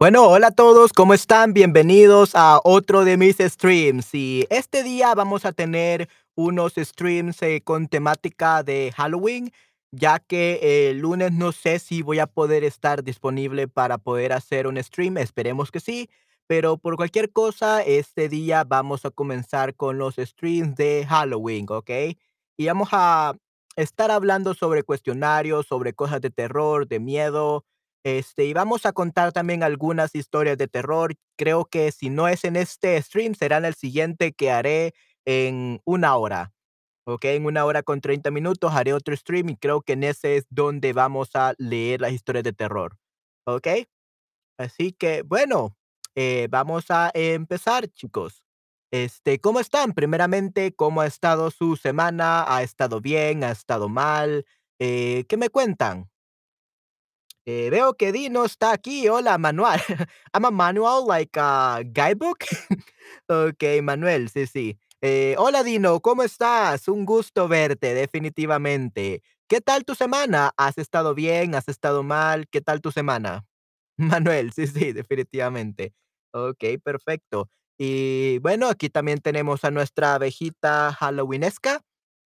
Bueno, hola a todos, ¿cómo están? Bienvenidos a otro de mis streams. Y este día vamos a tener unos streams eh, con temática de Halloween, ya que el lunes no sé si voy a poder estar disponible para poder hacer un stream, esperemos que sí, pero por cualquier cosa, este día vamos a comenzar con los streams de Halloween, ¿ok? Y vamos a estar hablando sobre cuestionarios, sobre cosas de terror, de miedo este, y vamos a contar también algunas historias de terror. Creo que si no es en este stream, será en el siguiente que haré en una hora. ¿ok? En una hora con 30 minutos haré otro stream y creo que en ese es donde vamos a leer las historias de terror. ¿Ok? Así que, bueno, eh, vamos a empezar, chicos. Este, ¿cómo están? Primeramente, ¿cómo ha estado su semana? ¿Ha estado bien? ¿Ha estado mal? Eh, ¿qué me cuentan? Eh, veo que Dino está aquí. Hola, Manuel. I'm a manual, like a guidebook. Ok, Manuel, sí, sí. Eh, hola, Dino, ¿cómo estás? Un gusto verte, definitivamente. ¿Qué tal tu semana? ¿Has estado bien? ¿Has estado mal? ¿Qué tal tu semana? Manuel, sí, sí, definitivamente. Ok, perfecto. Y bueno, aquí también tenemos a nuestra abejita halloweenesca.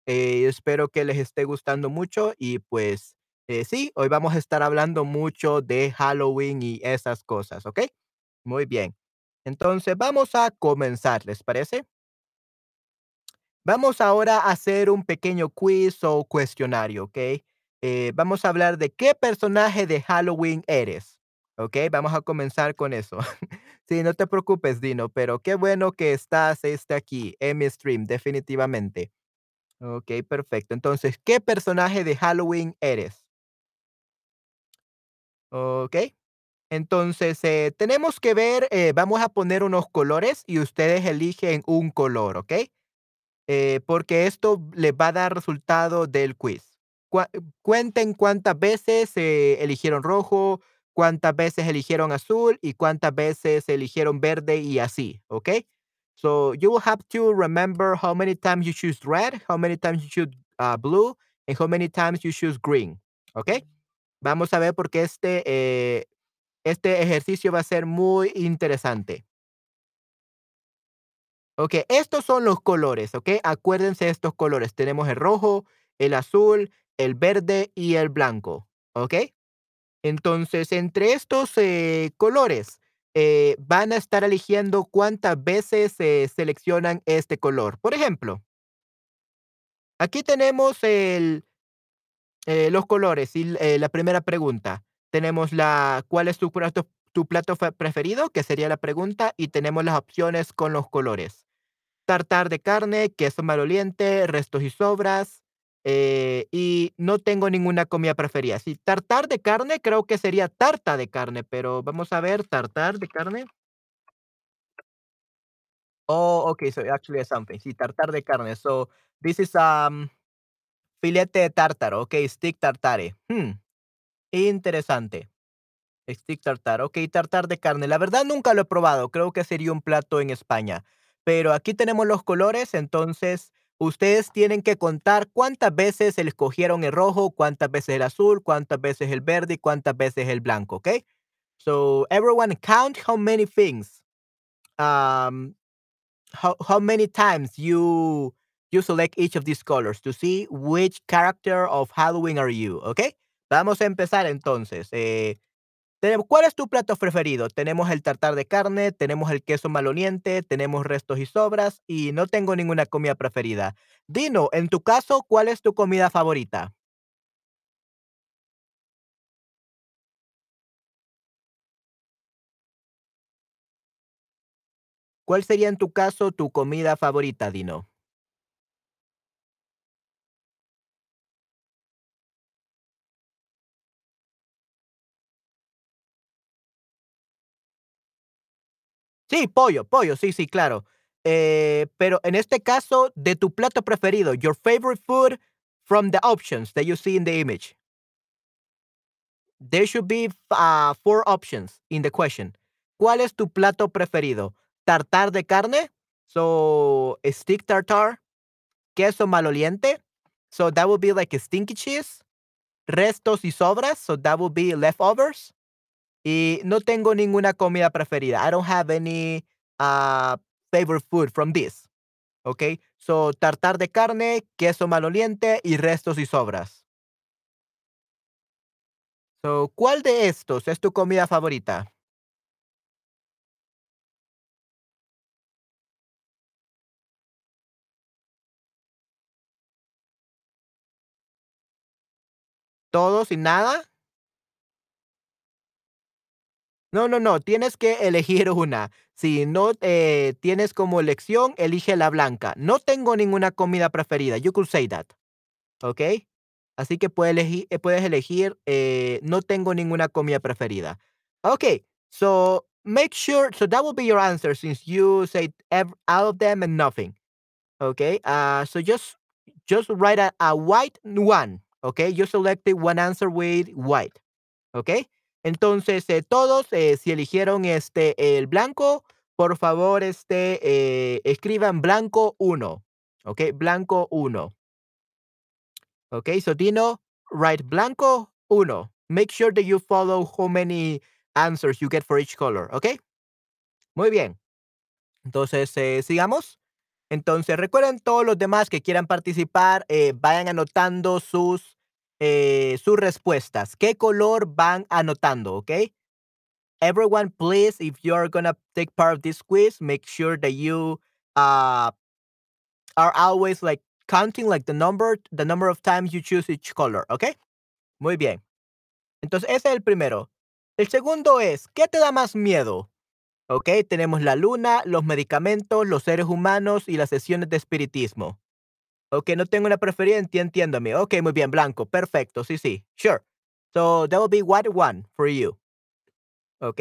Eh, espero que les esté gustando mucho y pues eh, sí, hoy vamos a estar hablando mucho de Halloween y esas cosas, ¿ok? Muy bien. Entonces vamos a comenzar, ¿les parece? Vamos ahora a hacer un pequeño quiz o cuestionario, ¿ok? Eh, vamos a hablar de qué personaje de Halloween eres, ¿ok? Vamos a comenzar con eso. Sí, no te preocupes, Dino, pero qué bueno que estás este, aquí en mi stream, definitivamente. Ok, perfecto. Entonces, ¿qué personaje de Halloween eres? Ok. Entonces, eh, tenemos que ver, eh, vamos a poner unos colores y ustedes eligen un color, ¿ok? Eh, porque esto les va a dar resultado del quiz. Cua- cuenten cuántas veces eligieron rojo, cuántas veces eligieron azul y cuántas veces eligieron verde y así, ¿ok? So you will have to remember how many times you choose red, how many times you choose uh, blue, and how many times you choose green, ¿ok? Vamos a ver porque este, eh, este ejercicio va a ser muy interesante. Ok, estos son los colores, ¿ok? Acuérdense de estos colores. Tenemos el rojo, el azul, el verde y el blanco, ¿ok? Entonces, entre estos eh, colores, eh, van a estar eligiendo cuántas veces se seleccionan este color. Por ejemplo, aquí tenemos el, eh, los colores y eh, la primera pregunta. Tenemos la, ¿cuál es tu plato, tu plato fe- preferido? Que sería la pregunta. Y tenemos las opciones con los colores. tartar de carne, queso maloliente, restos y sobras, eh, y no tengo ninguna comida preferida. Sí, tartar de carne creo que sería tarta de carne, pero vamos a ver, tartar de carne. Oh, okay, so actually something. Sí, tartar de carne. So this is um filete de tártaro. Okay, stick tartare. Hmm, interesante. Stick tartar, okey, tartar de carne. La verdad nunca lo he probado, creo que sería un plato en España. Pero aquí tenemos los colores, entonces ustedes tienen que contar cuántas veces escogieron el rojo, cuántas veces el azul, cuántas veces el verde y cuántas veces el blanco, ¿ok? So everyone count how many things, um, how many times you you select each of these colors to see which character of Halloween are you, ¿ok? Vamos a empezar entonces, eh ¿cuál es tu plato preferido? Tenemos el tartar de carne, tenemos el queso maloliente, tenemos restos y sobras y no tengo ninguna comida preferida. Dino, en tu caso, ¿cuál es tu comida favorita? ¿Cuál sería en tu caso tu comida favorita, Dino? Sí, pollo, pollo, sí, sí, claro. Eh, pero en este caso, de tu plato preferido, your favorite food from the options that you see in the image. There should be uh, four options in the question. ¿Cuál es tu plato preferido? ¿Tartar de carne? So, stick tartar, queso maloliente. So that would be like a stinky cheese. Restos y sobras. So that would be leftovers. Y no tengo ninguna comida preferida. I don't have any uh, favorite food from this. ¿Ok? So, tartar de carne, queso maloliente y restos y sobras. So, ¿cuál de estos es tu comida favorita? ¿Todo sin nada? No, no, no, tienes que elegir una. Si no eh, tienes como elección, elige la blanca. No tengo ninguna comida preferida. You could say that. ¿Ok? Así que puedes elegir, eh, puedes elegir eh, no tengo ninguna comida preferida. Okay, so make sure, so that will be your answer since you said all of them and nothing. Okay, uh, so just just write a, a white one. Okay, you selected one answer with white. Okay, entonces eh, todos eh, si eligieron este el blanco, por favor este eh, escriban blanco uno. Okay, blanco uno. Okay, so Dino, write blanco uno. Make sure that you follow how many answers you get for each color, okay? Muy bien. Entonces, sigamos. Entonces, recuerden todos los demás que quieran participar, vayan anotando sus, eh, sus respuestas. ¿Qué color van anotando, ok? Everyone, please, if you're gonna take part of this quiz, make sure that you uh, are always like counting like the number, the number of times you choose each color, ¿ok? Muy bien. Entonces, ese es el primero. El segundo es, ¿qué te da más miedo? ¿Ok? Tenemos la luna, los medicamentos, los seres humanos y las sesiones de espiritismo. Ok, no tengo una preferida, entiéndame. Ok, muy bien, blanco, perfecto, sí, sí, sure. So, that will be white one for you. Ok.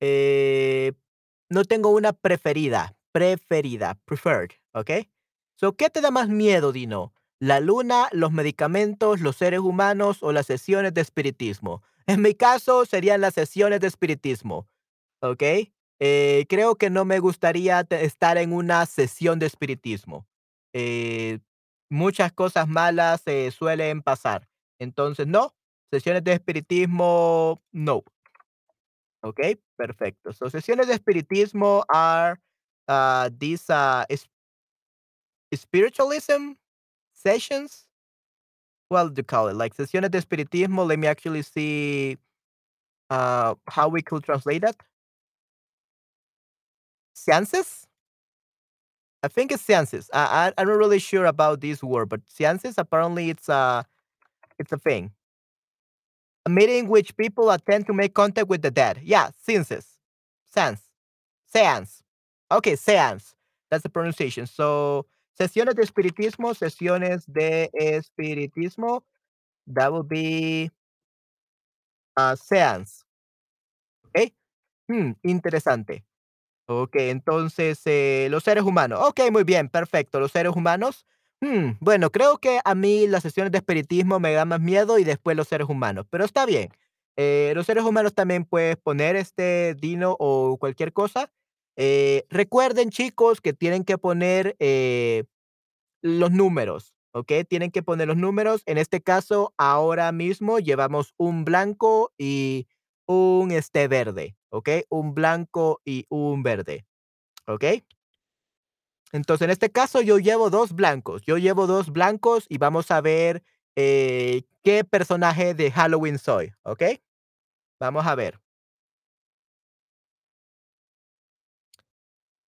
Eh, no tengo una preferida, preferida, preferred, ¿ok? So, ¿qué te da más miedo, Dino? ¿La luna, los medicamentos, los seres humanos o las sesiones de espiritismo? En mi caso, serían las sesiones de espiritismo, ¿ok? Eh, creo que no me gustaría estar en una sesión de espiritismo. Eh, muchas cosas malas se suelen pasar. Entonces, no, sesiones de espiritismo, no. Ok, perfecto. So, sesiones de espiritismo are uh, these uh, spiritualism sessions. What do you call it? Like sesiones de espiritismo. Let me actually see uh, how we could translate that. Seances? I think it's seances. I, I I'm not really sure about this word, but seances apparently it's a it's a thing. A meeting which people attend to make contact with the dead. Yeah, seances. Seance. Seance. Okay, seance. That's the pronunciation. So, sesiones de espiritismo, sesiones de espiritismo. That would be a seance. Okay. Hmm, interesante. Ok, entonces, eh, los seres humanos. Ok, muy bien, perfecto. Los seres humanos. Hmm, bueno, creo que a mí las sesiones de espiritismo me dan más miedo y después los seres humanos, pero está bien. Eh, los seres humanos también puedes poner este Dino o cualquier cosa. Eh, recuerden, chicos, que tienen que poner eh, los números, ¿ok? Tienen que poner los números. En este caso, ahora mismo llevamos un blanco y un este verde, ¿ok? Un blanco y un verde, ¿ok? Entonces, en este caso, yo llevo dos blancos. Yo llevo dos blancos y vamos a ver eh, qué personaje de Halloween soy, ¿ok? Vamos a ver.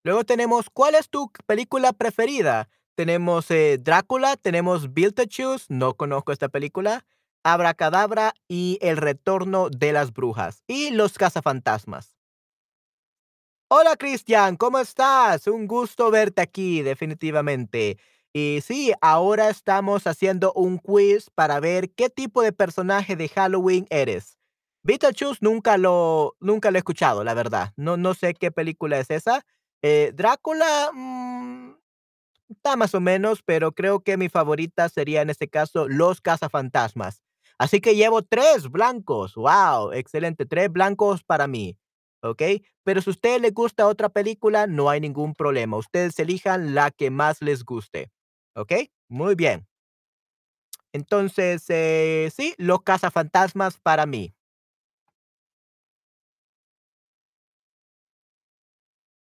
Luego tenemos, ¿cuál es tu película preferida? Tenemos eh, Drácula, tenemos Beetlejuice, no conozco esta película, Abracadabra y El Retorno de las Brujas y Los Cazafantasmas. Hola Cristian, ¿cómo estás? Un gusto verte aquí, definitivamente. Y sí, ahora estamos haciendo un quiz para ver qué tipo de personaje de Halloween eres. Beetlejuice nunca lo, nunca lo he escuchado, la verdad. No, no sé qué película es esa. Eh, Drácula, mm, está más o menos, pero creo que mi favorita sería en este caso Los Cazafantasmas. Así que llevo tres blancos. Wow, excelente. Tres blancos para mí. ¿Ok? Pero si a usted le gusta otra película, no hay ningún problema. Ustedes elijan la que más les guste. ¿Ok? Muy bien. Entonces, eh, sí, Los Cazafantasmas para mí.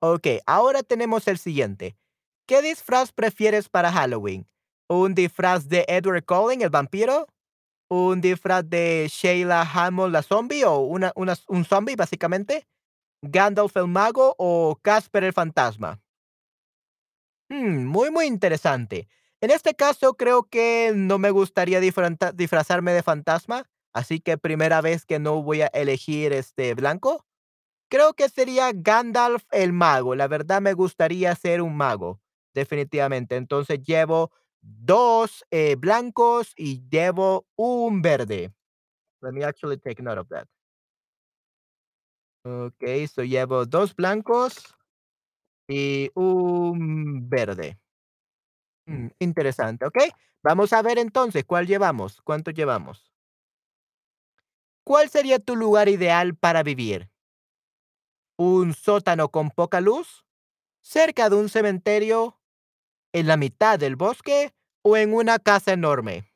Ok, ahora tenemos el siguiente. ¿Qué disfraz prefieres para Halloween? ¿Un disfraz de Edward Cullen, el vampiro? ¿Un disfraz de Sheila Hammond, la zombie? ¿O una, una- un zombie, básicamente? ¿Gandalf el mago o Casper el fantasma? Mm, muy, muy interesante. En este caso, creo que no me gustaría disfrazarme de fantasma, así que primera vez que no voy a elegir este blanco. Creo que sería Gandalf el mago. La verdad me gustaría ser un mago, definitivamente. Entonces llevo dos eh, blancos y llevo un verde. Let me actually take note of that. Okay, so llevo dos blancos y un verde. Mm, interesante, ¿ok? Vamos a ver entonces cuál llevamos, cuánto llevamos. ¿Cuál sería tu lugar ideal para vivir? ¿Un sótano con poca luz? ¿Cerca de un cementerio? ¿En la mitad del bosque? ¿O en una casa enorme?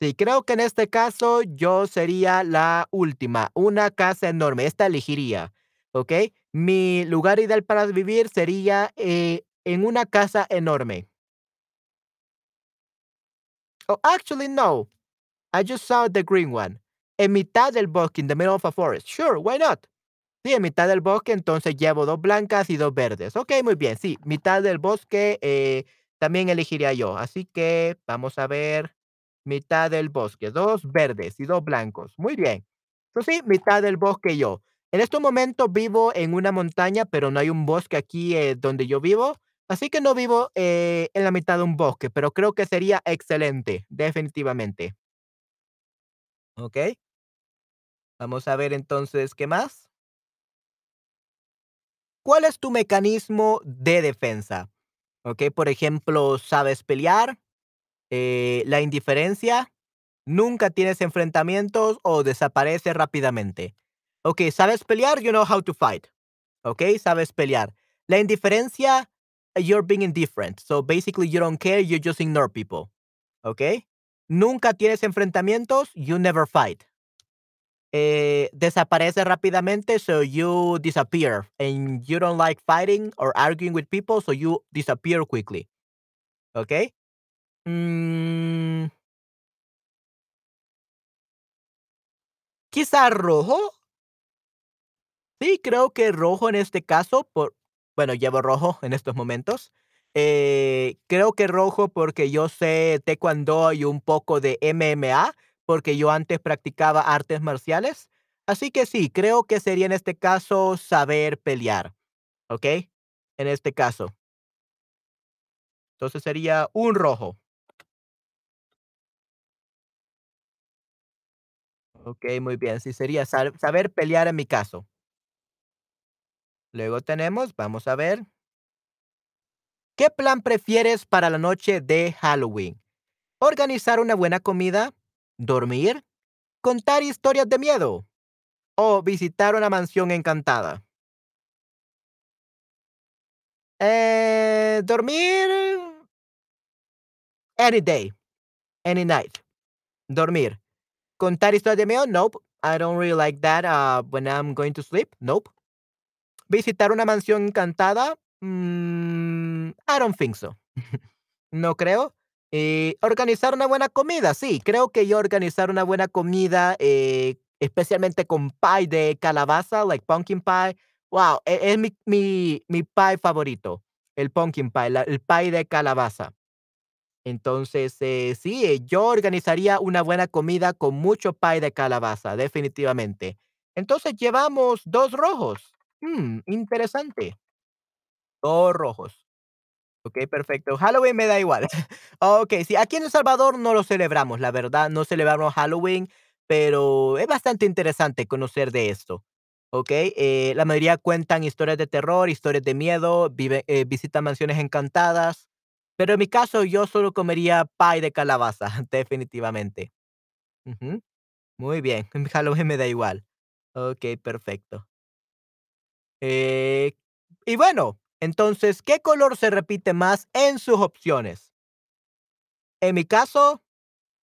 Sí, creo que en este caso yo sería la última, una casa enorme. Esta elegiría, ¿ok? Mi lugar ideal para vivir sería eh, en una casa enorme. Oh, actually, no. I just saw the green one. En mitad del bosque, in the middle of a forest. Sure, why not? Sí, en mitad del bosque, entonces llevo dos blancas y dos verdes. Ok, muy bien. Sí, mitad del bosque eh, también elegiría yo. Así que vamos a ver. Mitad del bosque, dos verdes y dos blancos. Muy bien. Pues sí, mitad del bosque yo. En estos momentos vivo en una montaña, pero no hay un bosque aquí eh, donde yo vivo. Así que no vivo eh, en la mitad de un bosque, pero creo que sería excelente, definitivamente. Ok. Vamos a ver entonces qué más. ¿Cuál es tu mecanismo de defensa? Ok, por ejemplo, ¿sabes pelear? Eh, ¿La indiferencia? ¿Nunca tienes enfrentamientos o desapareces rápidamente? Ok, ¿sabes pelear? You know how to fight. Ok, sabes pelear. La indiferencia, you're being indifferent. So basically, you don't care, you just ignore people. Ok. ¿Nunca tienes enfrentamientos? You never fight. Eh, desaparece rápidamente, so you disappear. And you don't like fighting or arguing with people, so you disappear quickly. ¿Ok? Mm, quizá rojo. Sí, creo que rojo en este caso, por, bueno, llevo rojo en estos momentos. Eh, creo que rojo porque yo sé taekwondo y un poco de MMA, porque yo antes practicaba artes marciales. Así que sí, creo que sería en este caso saber pelear. ¿Ok? En este caso. Entonces sería un rojo. Ok, muy bien. Sí, sería sab- saber pelear en mi caso. Luego tenemos, vamos a ver, ¿qué plan prefieres para la noche de Halloween? ¿Organizar una buena comida? ¿Dormir? ¿Contar historias de miedo? ¿O visitar una mansión encantada? Eh, dormir any day, any night. Dormir. ¿Contar historias de miedo? Nope. I don't really like that uh, when I'm going to sleep. Nope. ¿Visitar una mansión encantada? Mm, I don't think so. No creo. Eh, organizar una buena comida, sí, creo que yo organizar una buena comida, eh, especialmente con pie de calabaza, like pumpkin pie. Wow, e- es, mi, mi, mi pie favorito, el pumpkin pie, la- el pie de calabaza. Entonces, eh, sí, eh, yo organizaría una buena comida con mucho pie de calabaza, definitivamente. Entonces, llevamos dos rojos. Mm, interesante. Dos rojos. Okey, perfecto. Halloween me da igual. Okey, sí, aquí en El Salvador no lo celebramos, la verdad, no celebramos Halloween, pero es bastante interesante conocer de esto, ¿okey? Eh, la mayoría cuentan historias de terror, historias de miedo, vive eh, visitan mansiones encantadas, pero en mi caso, yo solo comería pie de calabaza, definitivamente. Muy bien, en Halloween me da igual. Okey, perfecto. Eh, y bueno, entonces, ¿qué color se repite más en sus opciones? En mi caso,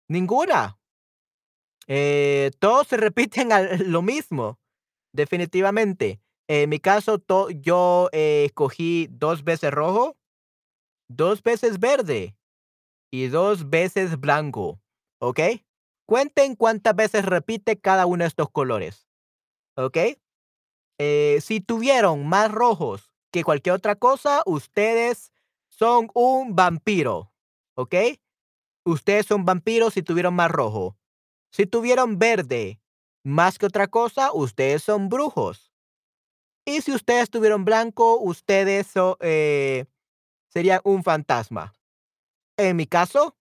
ninguna. Eh, todos se repiten al lo mismo, definitivamente. En mi caso, yo, eh, escogí 2 veces rojo, 2 veces verde y 2 veces blanco, ¿ok? Cuenten cuántas veces repite cada uno de estos colores, ¿ok? Eh, si tuvieron más rojos que cualquier otra cosa, ustedes son un vampiro, ¿ok? Ustedes son vampiros si tuvieron más rojo. Si tuvieron verde más que otra cosa, ustedes son brujos. Y si ustedes tuvieron blanco, ustedes eh, serían un fantasma. En mi caso,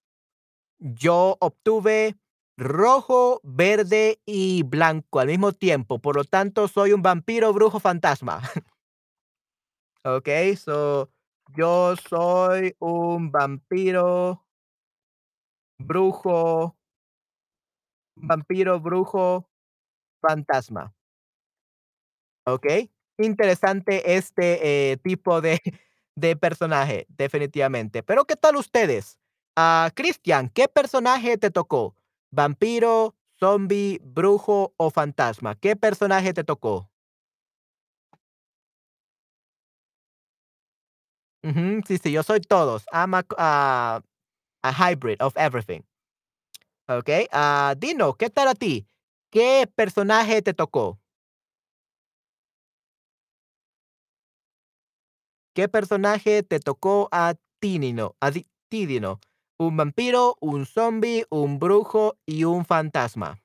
yo obtuve rojo, verde y blanco al mismo tiempo, por lo tanto, soy un vampiro brujo fantasma. Okey, so, yo soy un vampiro brujo vampiro brujo fantasma. Okey, interesante este, eh, tipo de de personaje, definitivamente. Pero, ¿qué tal ustedes? Ah, Cristian, ¿qué personaje te tocó? ¿Vampiro, zombi, brujo o fantasma? ¿Qué personaje te tocó? Ujú, sí, sí, yo soy todos. I'm a c a hybrid of everything. Okey, ah, Dino, ¿qué tal a ti? ¿Qué personaje te tocó? ¿Qué personaje te tocó a ti, Nino? A ti. ¿Un vampiro, un zombi, un brujo y un fantasma?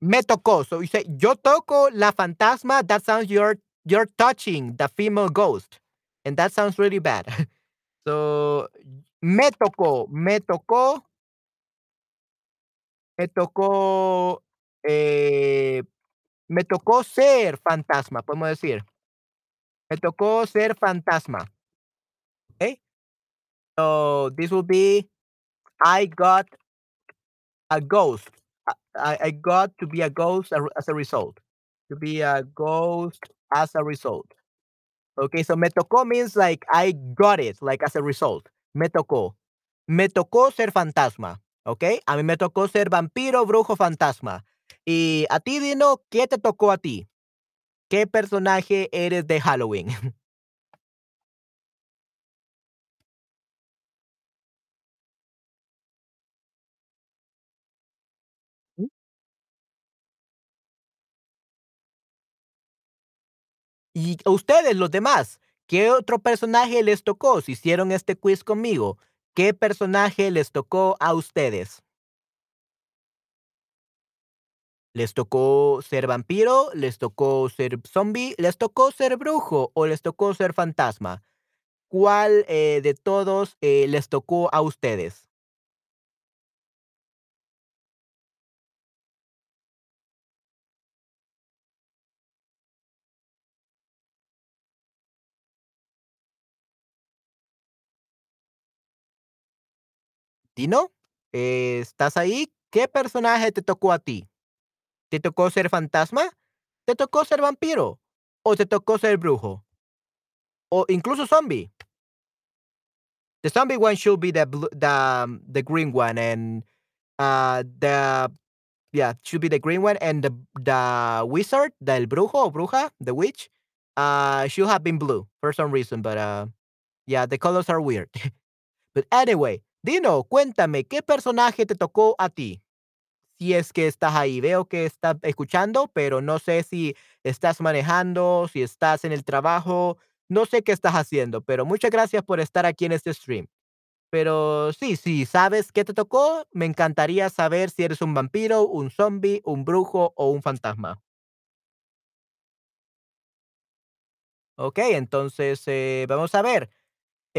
Me tocó. So you say, yo toco la fantasma, that sounds you're you're touching the female ghost, and that sounds really bad. So, me tocó me tocó me tocó, eh, me tocó ser fantasma, podemos decir. Me tocó ser fantasma. ¿Okey? So, this will be I got a ghost. I I got to be a ghost as a result. To be a ghost as a result. Okey, so me tocó means like I got it, like as a result. Me tocó. Me tocó ser fantasma, ¿okey? A mí me tocó ser vampiro, brujo, fantasma. Y a ti, Dino, ¿qué te tocó a ti? ¿Qué personaje eres de Halloween? Y a ustedes, los demás, ¿qué otro personaje les tocó? Si hicieron este quiz conmigo, ¿qué personaje les tocó a ustedes? ¿Les tocó ser vampiro, les tocó ser zombi, les tocó ser brujo o les tocó ser fantasma? ¿Cuál, eh, de todos, eh, les tocó a ustedes? Dino, eh, ¿estás ahí? ¿Qué personaje te tocó a ti? ¿Te tocó ser fantasma? ¿Te tocó ser vampiro? ¿O te tocó ser brujo? O incluso zombi. The zombie one should be the blue the, um, the green one, and, uh, the yeah, should be the green one, and the the wizard, del brujo o bruja, the witch, uh, should have been blue for some reason, but, uh, yeah, the colors are weird. But anyway, Dino, cuéntame, ¿qué personaje te tocó a ti? Si es que estás ahí, veo que estás escuchando, pero no sé si estás manejando, si estás en el trabajo, no sé qué estás haciendo, pero muchas gracias por estar aquí en este stream. Pero sí, si sabes qué te tocó, me encantaría saber si eres un vampiro, un zombi, un brujo o un fantasma. Okey, entonces, eh, vamos a ver.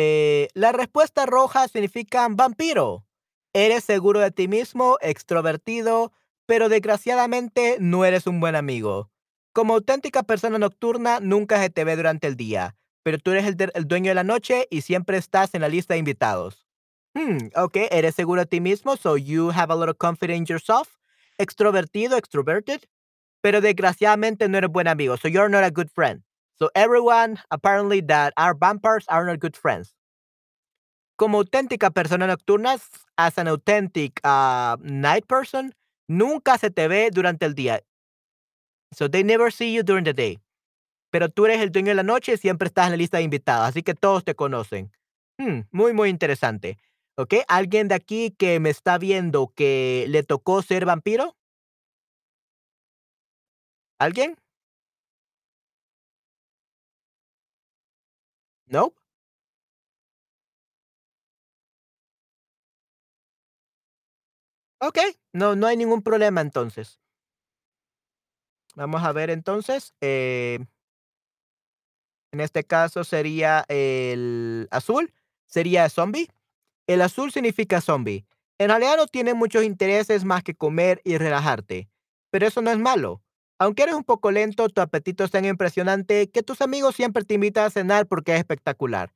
Eh, la respuesta roja significan vampiro. Eres seguro de ti mismo, extrovertido, pero desgraciadamente no eres un buen amigo. Como auténtica persona nocturna, nunca se te ve durante el día, pero tú eres el dueño de la noche y siempre estás en la lista de invitados. Hmm, ok, eres seguro de ti mismo, so you have a lot of confidence in yourself. Extrovertido, extroverted, pero desgraciadamente no eres buen amigo, so you're not a good friend. So everyone apparently that are vampires are not good friends. Como auténtica persona nocturna, as an authentic, ah, night person, nunca se te ve durante el día. So they never see you during the day. Pero tú eres el dueño de la noche y siempre estás en la lista de invitados, así que todos te conocen. Mm, muy, muy interesante. Okey, ¿alguien de aquí que me está viendo que le tocó ser vampiro? ¿Alguien? ¿No? Okey, no no hay ningún problema entonces. Vamos a ver entonces, eh en este caso sería el azul, sería zombie. El azul significa zombie. En realidad no tiene muchos intereses más que comer y relajarte, pero eso no es malo. Aunque eres un poco lento, tu apetito es tan impresionante que tus amigos siempre te invitan a cenar porque es espectacular.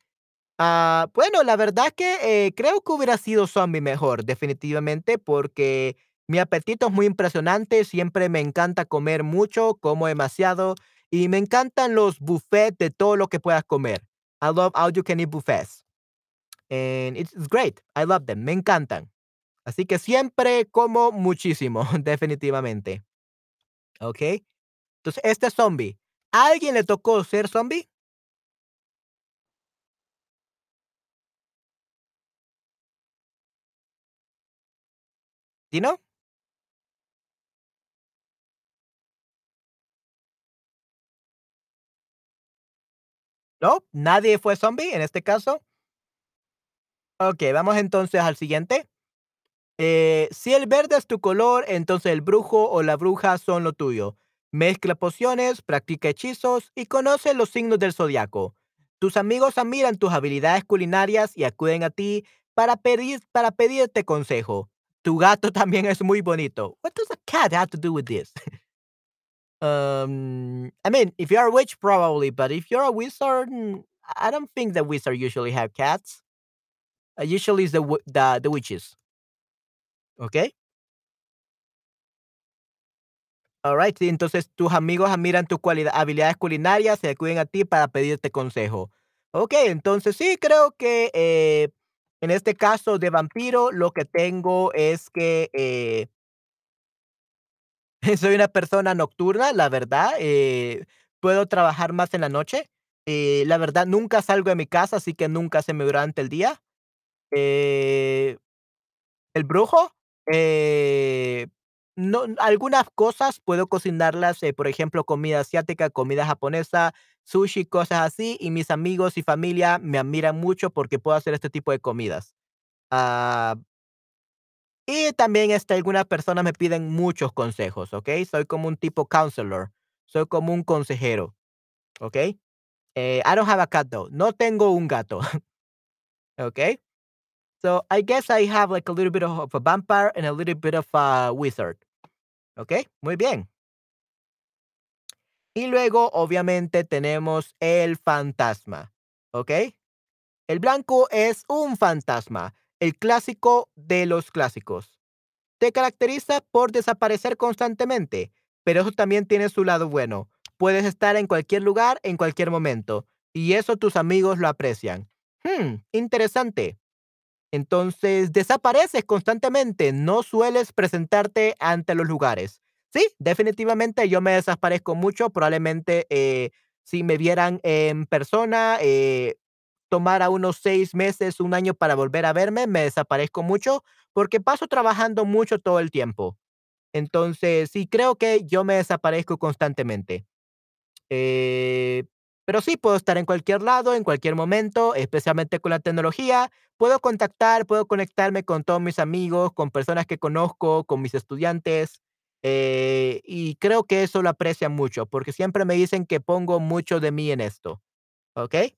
Ah, bueno, la verdad que, eh, creo que hubiera sido zombie mejor, definitivamente, porque mi apetito es muy impresionante, siempre me encanta comer mucho, como demasiado, y me encantan los buffet de todo lo que puedas comer. I love all you can eat buffets. And it's great, I love them, me encantan. Así que siempre como muchísimo, definitivamente. Okey. Entonces, este es zombie, ¿a alguien le tocó ser zombie? ¿Sí, no? ¿Nadie fue zombie en este caso? Okey, vamos entonces al siguiente. Eh, si el verde es tu color, entonces el brujo o la bruja son lo tuyo. Mezcla pociones, practica hechizos y conoce los signos del zodiaco. Tus amigos admiran tus habilidades culinarias y acuden a ti para pedir para pedirte consejo. Tu gato también es muy bonito. What does a cat have to do with this? Um, I mean, if you're a witch, probably, but if you're a wizard, mm, I don't think the wizard usually have cats. Uh, usually it's the the the witches. ¿Okey? Alright, sí, entonces tus amigos admiran tus habilidades culinarias y acuden a ti para pedirte consejo. Okey, entonces sí, creo que, eh, en este caso de vampiro, lo que tengo es que, eh soy una persona nocturna, la verdad, eh, puedo trabajar más en la noche. La verdad, nunca salgo de mi casa, así que nunca se me durante el día. ¿El brujo? Eh, no, algunas cosas puedo cocinarlas, eh, por ejemplo, comida asiática, comida japonesa, sushi, cosas así, y mis amigos y familia me admiran mucho porque puedo hacer este tipo de comidas. Ah y también, este, algunas personas me piden muchos consejos, ¿okey? Soy como un tipo counselor, soy como un consejero, ¿okey? Eh, I don't have a cat though, no tengo un gato, ¿okey? So, I guess I have like a little bit of a vampire and a little bit of a wizard, ¿okey? Muy bien. Y luego, obviamente, tenemos el fantasma, ¿okey? El blanco es un fantasma, el clásico de los clásicos. Te caracteriza por desaparecer constantemente, pero eso también tiene su lado bueno. Puedes estar en cualquier lugar, en cualquier momento, y eso tus amigos lo aprecian. Mm, interesante. Entonces, desapareces constantemente, no sueles presentarte ante los lugares. Sí, definitivamente yo me desaparezco mucho, probablemente, eh, si me vieran en persona, eh, tomara unos 6 meses, 1 año para volver a verme, me desaparezco mucho, porque paso trabajando mucho todo el tiempo. Entonces, sí, creo que yo me desaparezco constantemente. Eh, pero sí, puedo estar en cualquier lado, en cualquier momento, especialmente con la tecnología. Puedo contactar, puedo conectarme con todos mis amigos, con personas que conozco, con mis estudiantes, eh, y creo que eso lo aprecian mucho, porque siempre me dicen que pongo mucho de mí en esto, ¿okey?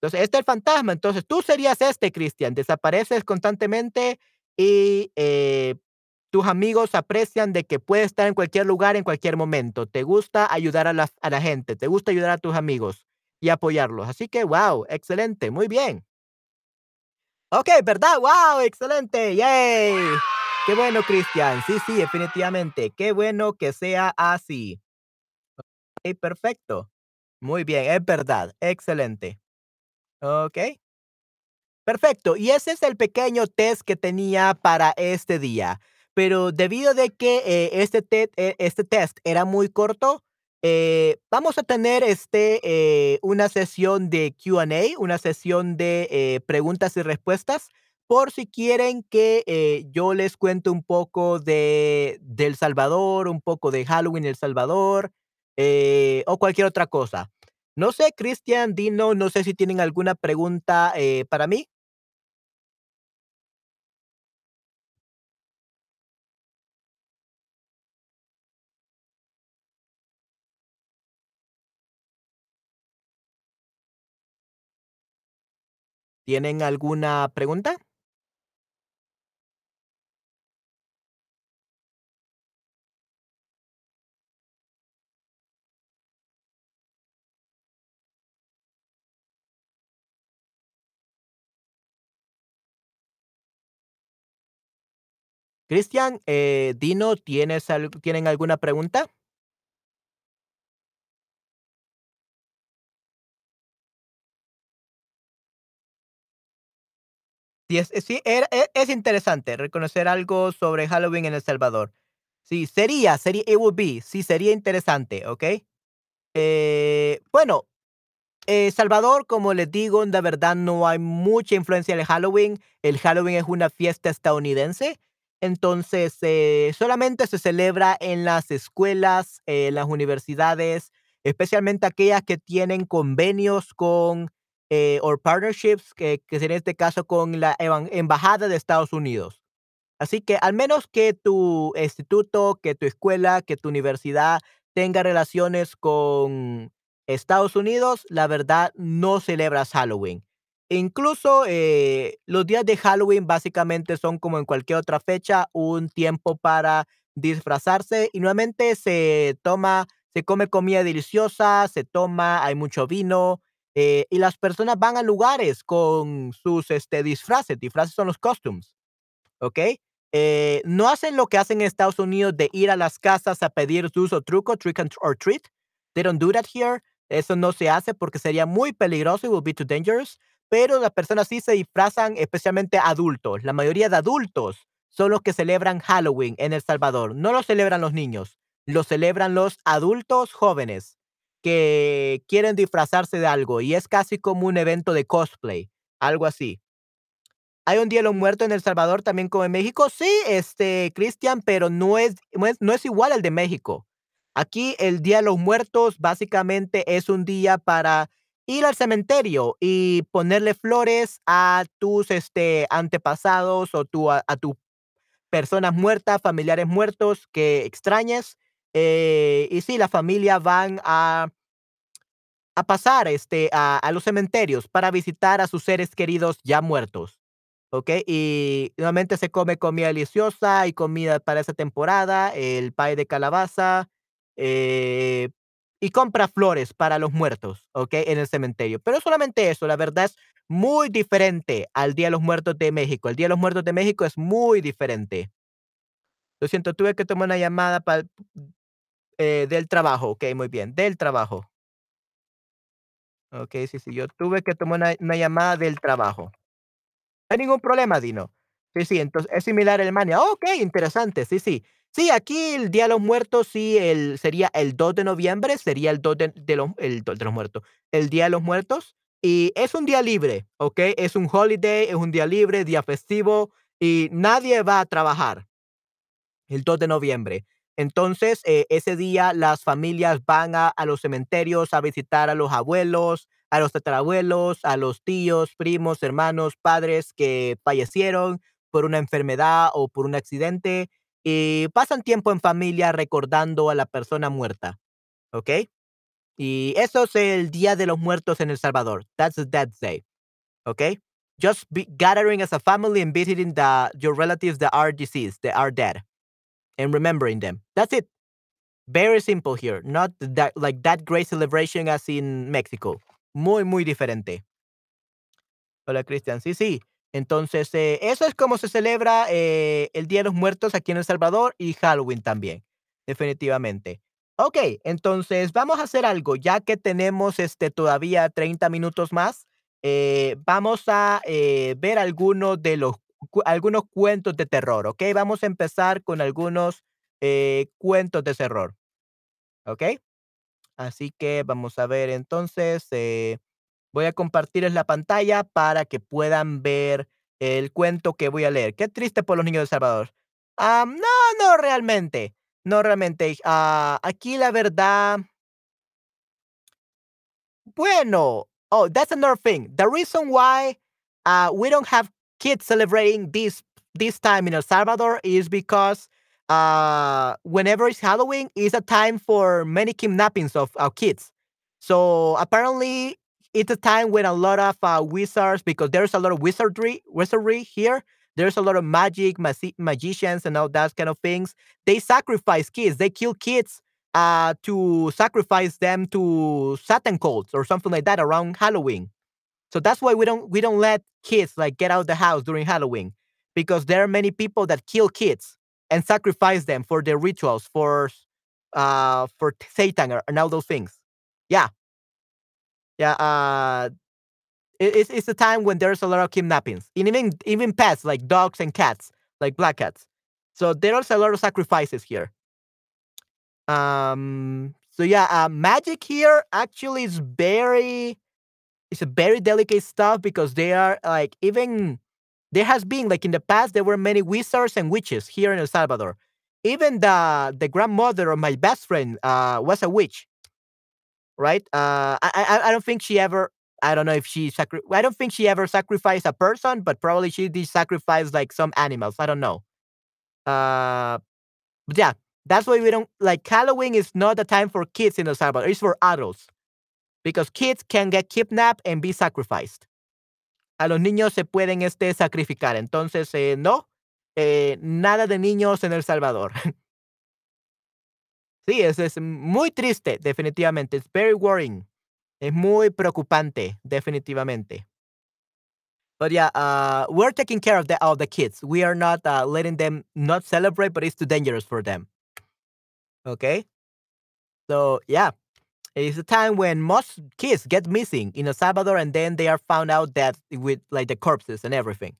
Entonces, este es el fantasma, entonces tú serías este, Cristian, desapareces constantemente y, eh, tus amigos aprecian de que puedes estar en cualquier lugar, en cualquier momento. Te gusta ayudar a la a la gente, te gusta ayudar a tus amigos y apoyarlos. Así que, guau, excelente, muy bien. Okey, ¿verdad? Guau, excelente, yay. Qué bueno, Cristian. Sí, sí, definitivamente. Qué bueno que sea así. Okey, perfecto. Muy bien, es verdad, excelente. Okey. Perfecto, y ese es el pequeño test que tenía para este día. Pero debido de que eh, este, te- eh, este test era muy corto, eh, vamos a tener este, eh, una sesión de Q&A, una sesión de eh, preguntas y respuestas, por si quieren que eh, yo les cuente un poco de, de El Salvador, un poco de Halloween en El Salvador, eh, o cualquier otra cosa. No sé, Cristian, Dino, no sé si tienen alguna pregunta para mí. ¿Tienen alguna pregunta? Cristian, eh, Dino, ¿tienes ¿tienen alguna pregunta? Sí, es, es- sí, era- e- es interesante reconocer algo sobre Halloween en El Salvador. Sí, sería, sería, it would be, sí, sería interesante, ¿ok? Eh, bueno, Eh, Salvador, como les digo, de verdad no hay mucha influencia del Halloween. El Halloween es una fiesta estadounidense. Entonces, eh, solamente se celebra en las escuelas, eh, en las universidades, especialmente aquellas que tienen convenios con, eh, o partnerships, que, que sería este caso con la Embajada de Estados Unidos. Así que al menos que tu instituto, que tu escuela, que tu universidad tenga relaciones con Estados Unidos, la verdad no celebras Halloween. Incluso eh, los días de Halloween básicamente son como en cualquier otra fecha, un tiempo para disfrazarse y nuevamente se toma, se come comida deliciosa, se toma, hay mucho vino eh, y las personas van a lugares con sus este, disfraces. Disfraces son los costumes. ¿ok? Eh, no hacen lo que hacen en Estados Unidos de ir a las casas a pedir dulce o truco, trick and, or treat. They don't do that here. Eso no se hace porque sería muy peligroso, it will be too dangerous. Pero las personas sí se disfrazan, especialmente adultos. La mayoría de adultos son los que celebran Halloween en El Salvador. No lo celebran los niños, lo celebran los adultos jóvenes que quieren disfrazarse de algo y es casi como un evento de cosplay, algo así. ¿Hay un Día de los Muertos en El Salvador también como en México? Sí, este, Cristian, pero no es, no es, igual al de México. Aquí el Día de los Muertos básicamente es un día para ir al cementerio y ponerle flores a tus este, antepasados o tu, a, a tus personas muertas, familiares muertos que extrañes. Eh, y sí, la familia van a, a pasar este, a, a los cementerios para visitar a sus seres queridos ya muertos. Okey, y nuevamente se come comida deliciosa y comida para esa temporada, el pay de calabaza, eh, y compra flores para los muertos, ¿okey? En el cementerio. Pero solamente eso, la verdad es muy diferente al Día de los Muertos de México. El Día de los Muertos de México es muy diferente. Lo siento, tuve que tomar una llamada para eh, del trabajo. Okey, muy bien, del trabajo. Okey, sí, sí, yo tuve que tomar una llamada del trabajo. No hay ningún problema, Dino. Sí, sí, entonces es similar a Alemania. Okey, interesante, sí, sí. Sí, aquí el Día de los Muertos, sí, el sería el 2 de noviembre, sería el 2 de los el 2 de los Muertos, el Día de los Muertos, y es un día libre, ¿okey? Es un holiday, es un día libre, día festivo, y nadie va a trabajar el 2 de noviembre. Entonces, eh, ese día las familias van a, los cementerios a visitar a los abuelos, a los tatarabuelos, a los tíos, primos, hermanos, padres que fallecieron por una enfermedad o por un accidente y pasan tiempo en familia recordando a la persona muerta, ¿ok? Y eso es el Día de los Muertos en El Salvador. That's the Dead Day, ¿ok? Just be gathering as a family and visiting the, your relatives that are deceased, that are dead, and remembering them. That's it. Very simple here, not that like that great celebration as in Mexico. Muy, muy diferente. Hola, Cristian. Sí, sí. Entonces, eh, eso es como se celebra eh, el Día de los Muertos aquí en El Salvador y Halloween también, definitivamente. Ok, entonces vamos a hacer algo, ya que tenemos este, todavía 30 minutos más. eh, vamos a ver algunos de los algunos cuentos de terror, ¿ok? Vamos a empezar con algunos eh, cuentos de terror, ¿ok? Así que vamos a ver entonces, eh, voy a compartirles la pantalla para que puedan ver el cuento que voy a leer. Qué triste por los niños de Salvador. Ah, no, no realmente, no realmente. Ah, aquí la verdad Bueno, oh, that's another thing. The reason why uh, we don't have kids celebrating this this time in El Salvador is because uh, whenever it's Halloween, is a time for many kidnappings of our kids. So apparently, it's a time when a lot of uh, wizards, because there's a lot of wizardry, wizardry here. There's a lot of magic, magi- magicians, and all that kind of things. They sacrifice kids. They kill kids uh, to sacrifice them to Satan cults or something like that around Halloween. So that's why we don't we don't let kids like get out of the house during Halloween because there are many people that kill kids and sacrifice them for their rituals for uh for Satan and all those things. Yeah, yeah. Uh, it, it's it's a time when there's a lot of kidnappings, and even even pets like dogs and cats, like black cats. So there's a lot of sacrifices here. Um. So yeah, uh, magic here actually is very it's a very delicate stuff because they are like even there has been like in the past there were many wizards and witches here in El Salvador. Even the the grandmother of my best friend uh, was a witch, right? Uh, I, I I don't think she ever. I don't know if she sacri- I don't think she ever sacrificed a person, but probably she did sacrifice like some animals. I don't know. Uh, but yeah, that's why we don't like Halloween is not a time for kids in El Salvador. It's for adults because kids can get kidnapped and be sacrificed. A los niños se pueden este, sacrificar. Entonces, eh, no, eh, nada de niños en El Salvador. sí, es, es muy triste, definitivamente. It's very worrying. Es muy preocupante, definitivamente. But yeah, uh, we're taking care of the the kids. We are not uh, letting them not celebrate, but it's too dangerous for them. Okay. So yeah, it's a time when most kids get missing in El Salvador, and then they are found out that with like the corpses and everything.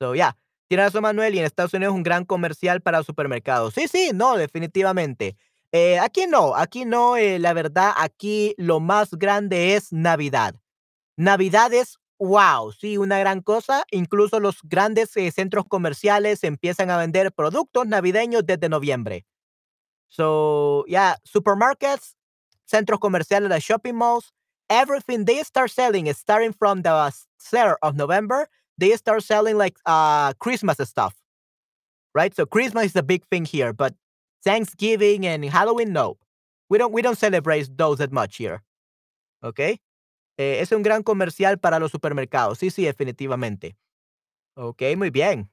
So yeah, tiene razón Manuel y en Estados Unidos es un gran comercial para supermercados. Sí, sí, no, definitivamente. Eh, aquí no, aquí no, eh, la verdad, aquí lo más grande es Navidad. Navidad es wow, sí, una gran cosa. Incluso los grandes eh, centros comerciales empiezan a vender productos navideños desde noviembre. So, yeah, supermarkets, centros comerciales, the shopping malls, everything they start selling is starting from the start of November. They start selling like uh Christmas stuff, right? So Christmas is the big thing here, but Thanksgiving and Halloween, no, we don't we don't celebrate those that much here. Okay, eh, es un gran comercial para los supermercados. Sí, sí, definitivamente. Okay, muy bien.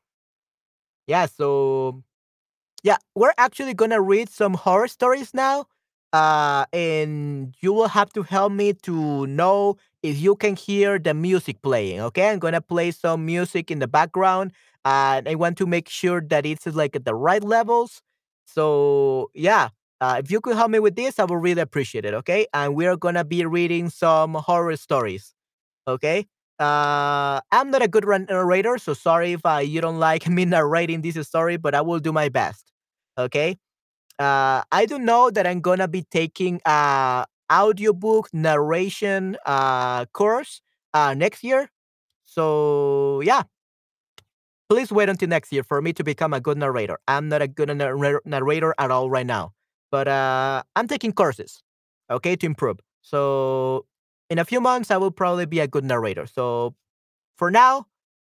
Yeah, so yeah, we're actually gonna read some horror stories now. Uh, and you will have to help me to know if you can hear the music playing. Okay, I'm gonna play some music in the background, and I want to make sure that it's like at the right levels. So yeah, uh, if you could help me with this, I would really appreciate it. Okay, and we're gonna be reading some horror stories. Okay. Uh, I'm not a good narrator, so sorry if uh, you don't like me narrating this story, but I will do my best. Okay. Uh, I don't know that I'm gonna be taking a audiobook narration uh, course uh, next year. So yeah, please wait until next year for me to become a good narrator. I'm not a good narr- narrator at all right now, but uh, I'm taking courses, okay, to improve. So in a few months, I will probably be a good narrator. So for now,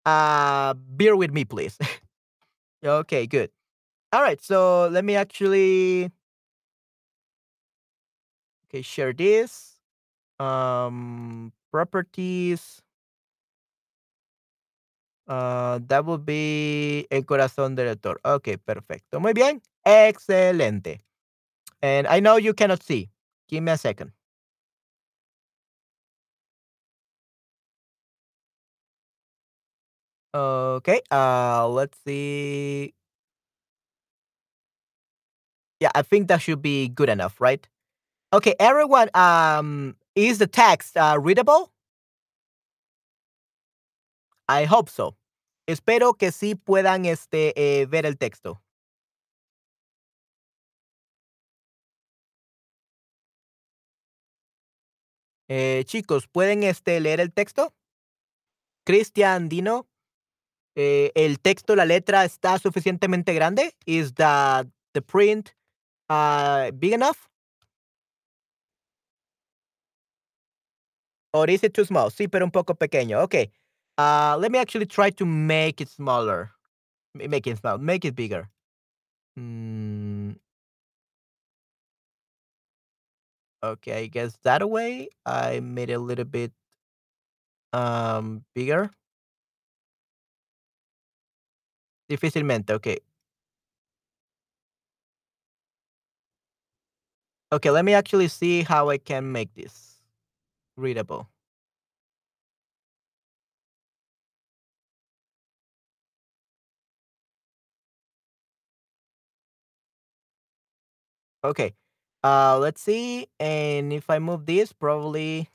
uh, bear with me, please. okay, good. All right, so let me actually okay share this. Um, properties. Uh, that would be el corazón del lector. Okay, perfecto. Muy bien. Excelente. And I know you cannot see. Give me a second. Okay, uh, let's see. Yeah, I think that should be good enough, right? Okay, everyone, um, is the text uh, readable? I hope so. Espero que sí puedan este, eh, ver el texto. Eh, chicos, ¿pueden este, leer el texto? Cristian, Dino, eh, ¿el texto, la letra está suficientemente grande? Is the, the print uh, big enough? Or is it too small? Sí, pero un poco pequeño. Okay. Uh, let me actually try to make it smaller. Make it small. Make it bigger. Mm. Okay, I guess that way I made it a little bit um bigger. Difícilmente, okay. Okay, let me actually see how I can make this readable. Okay. Uh, let's see. And if I move this, probably.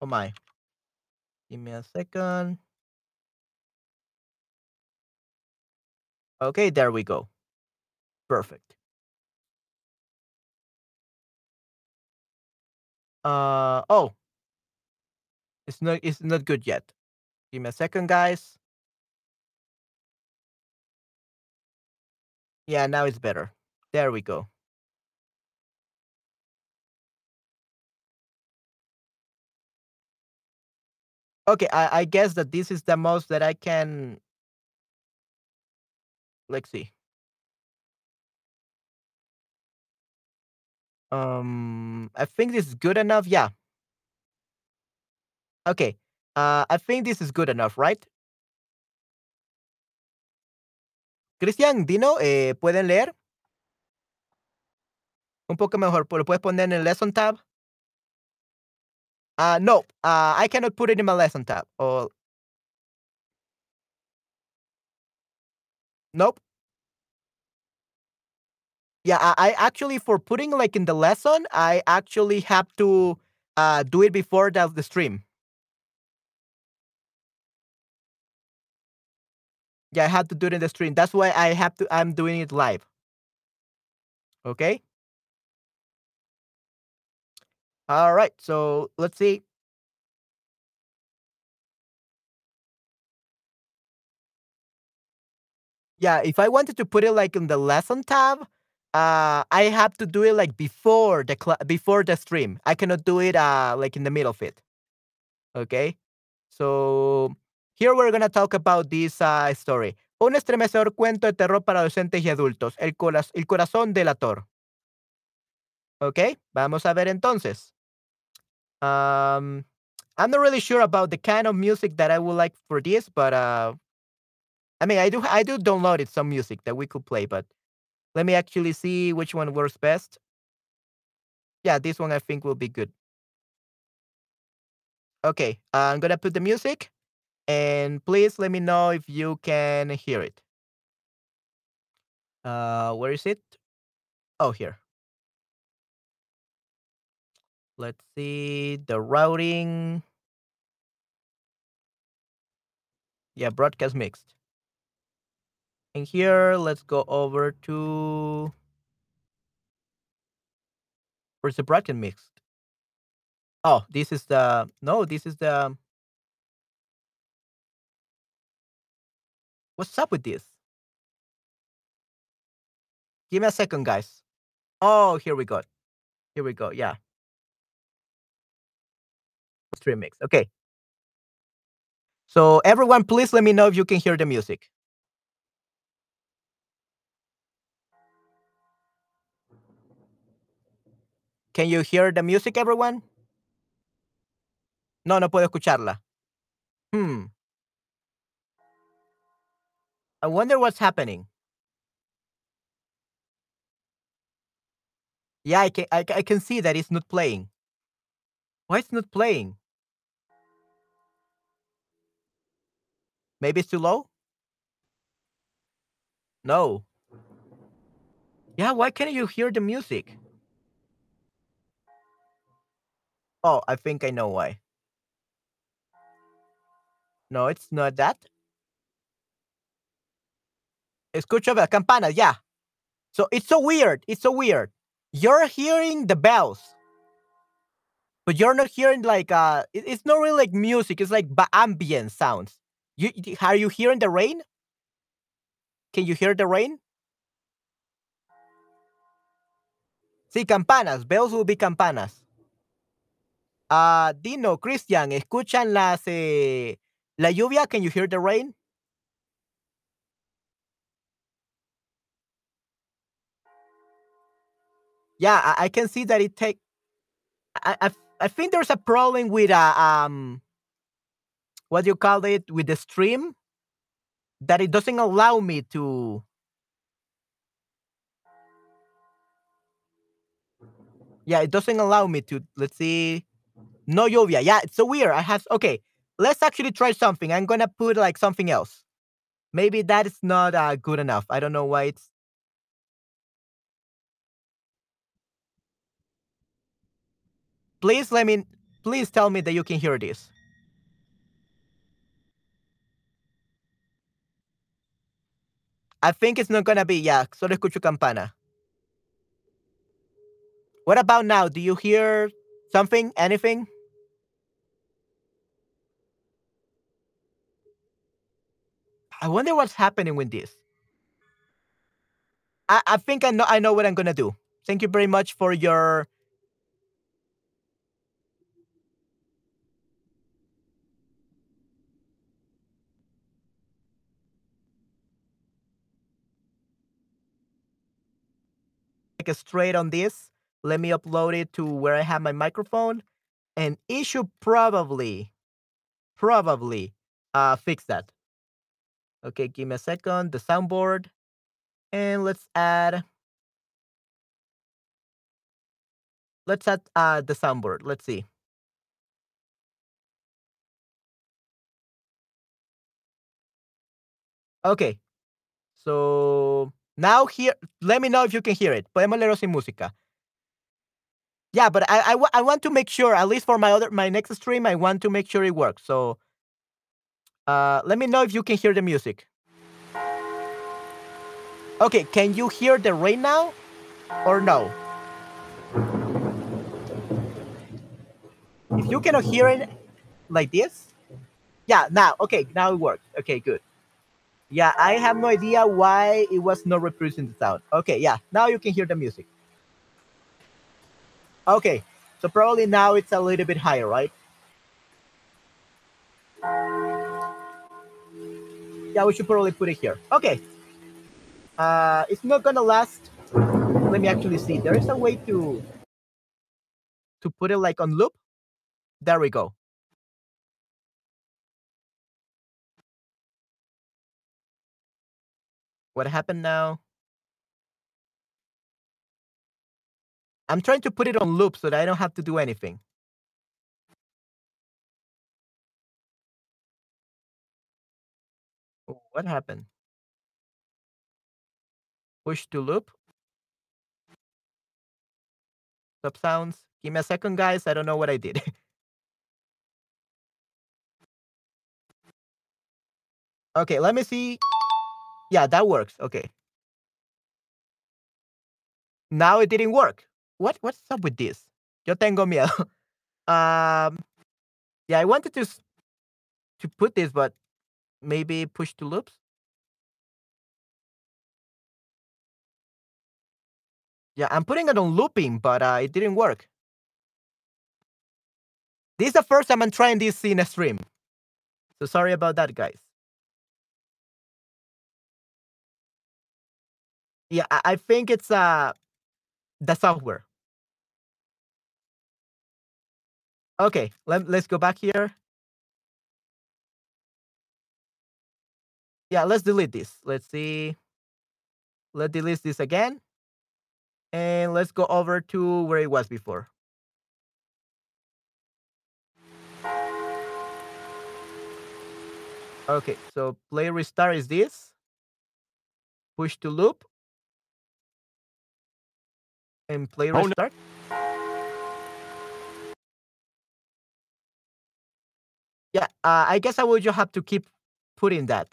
Oh my. Give me a second. Okay, there we go. Perfect. Uh oh. It's not it's not good yet. Give me a second, guys. Yeah, now it's better. There we go. Okay, I, I guess that this is the most that I can. Let's see. Um, I think this is good enough. Yeah. Okay. Uh, I think this is good enough, right? Cristian, Dino, eh, ¿pueden leer? Un poco mejor. ¿Lo puedes poner en el lesson tab? Uh, no, uh, I cannot put it in my lesson tab. Or nope. Yeah, I, I actually for putting like in the lesson, I actually have to uh, do it before the, the stream. Yeah, I have to do it in the stream. That's why I have to. I'm doing it live. Okay. All right. So let's see. Yeah, if I wanted to put it like in the lesson tab, uh, I have to do it like before the cl- before the stream. I cannot do it uh like in the middle of it. Okay. So here we're gonna talk about this uh, story. Un estremecedor cuento de terror para adolescentes y adultos. El, coraz el corazón delator. Ok, vamos a ver entonces. Um, I'm not really sure about the kind of music that I would like for this, but uh, I mean, I do I do download it some music that we could play, but let me actually see which one works best. Yeah, this one I think will be good. Okay, I'm gonna put the music, and please let me know if you can hear it. Uh, where is it? Oh, here. Let's see the routing. Yeah, broadcast mixed. And here, let's go over to where's the bracket mixed? Oh, this is the no, this is the what's up with this? Give me a second, guys. Oh, here we go. Here we go. Yeah. Stream mix. Okay. So everyone, please let me know if you can hear the music. Can you hear the music, everyone? No, no puedo escucharla. Hmm. I wonder what's happening. Yeah, I can I, I can see that it's not playing. Why it's not playing? Maybe it's too low? No. Yeah, why can't you hear the music? Oh, I think I know why. No, it's not that. Escucho las campanas, yeah. So it's so weird. It's so weird. You're hearing the bells, but you're not hearing like uh. It's not really like music. It's like ambient sounds. You are you hearing the rain? Can you hear the rain? Sí, campanas. Bells will be campanas. Ah, Dino, Christian, ¿escuchan las eh, la lluvia? Can you hear the rain? Yeah, I, I can see that it take. I, I I think there's a problem with uh, um, what do you call it with the stream that it doesn't allow me to. Yeah, it doesn't allow me to. Let's see. No lluvia. Yeah, it's so weird. I have okay. Let's actually try something. I'm gonna put like something else. Maybe that is not uh, good enough. I don't know why it's Please let me please tell me that you can hear this. I think it's not gonna be, yeah, solo escucho campana. What about now? Do you hear something? Anything? I wonder what's happening with this. I, I think I know I know what I'm gonna do. Thank you very much for your straight on this. Let me upload it to where I have my microphone, and it should probably, probably, uh, fix that. Okay, give me a second. The soundboard, and let's add. Let's add uh, the soundboard. Let's see. Okay. So now here, let me know if you can hear it. Podemos sin música. Yeah, but I, I, I want to make sure, at least for my other my next stream, I want to make sure it works. So uh, let me know if you can hear the music. Okay, can you hear the rain now or no? If you cannot hear it like this, yeah, now, okay, now it works. Okay, good. Yeah, I have no idea why it was not reproducing the sound. Okay, yeah, now you can hear the music. Okay, so probably now it's a little bit higher, right? Yeah, we should probably put it here. Okay. Uh, it's not gonna last. Let me actually see. There is a way to to put it like on loop. There we go. What happened now? I'm trying to put it on loop so that I don't have to do anything. What happened? Push to loop. Stop sounds. Give me a second, guys. I don't know what I did. okay, let me see. Yeah, that works. Okay. Now it didn't work. What what's up with this? Yo tengo miedo. um yeah, I wanted to to put this, but maybe push to loops. Yeah, I'm putting it on looping, but uh, it didn't work. This is the first time I'm trying this in a stream. So sorry about that, guys. Yeah, I, I think it's uh the software. Okay, let, let's go back here. Yeah, let's delete this. Let's see. Let's delete this again. And let's go over to where it was before. Okay, so play restart is this. Push to loop. And play Oh, no. restart. Yeah, uh, I guess I will just have to keep putting that.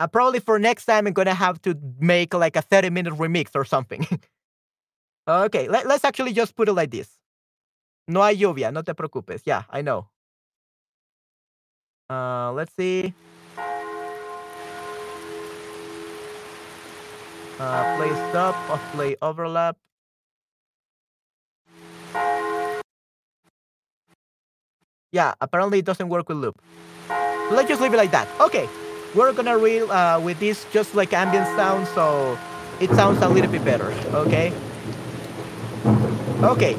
Uh, probably for next time, I'm gonna have to make like a 30 minute remix or something. okay, let, let's actually just put it like this. No hay lluvia, no te preocupes. Yeah, I know. Uh, let's see. Uh, play stop, or play overlap. Yeah, apparently it doesn't work with loop. Let's just leave it like that. Okay, we're gonna reel uh, with this just like ambient sound, so it sounds a little bit better. Okay. Okay,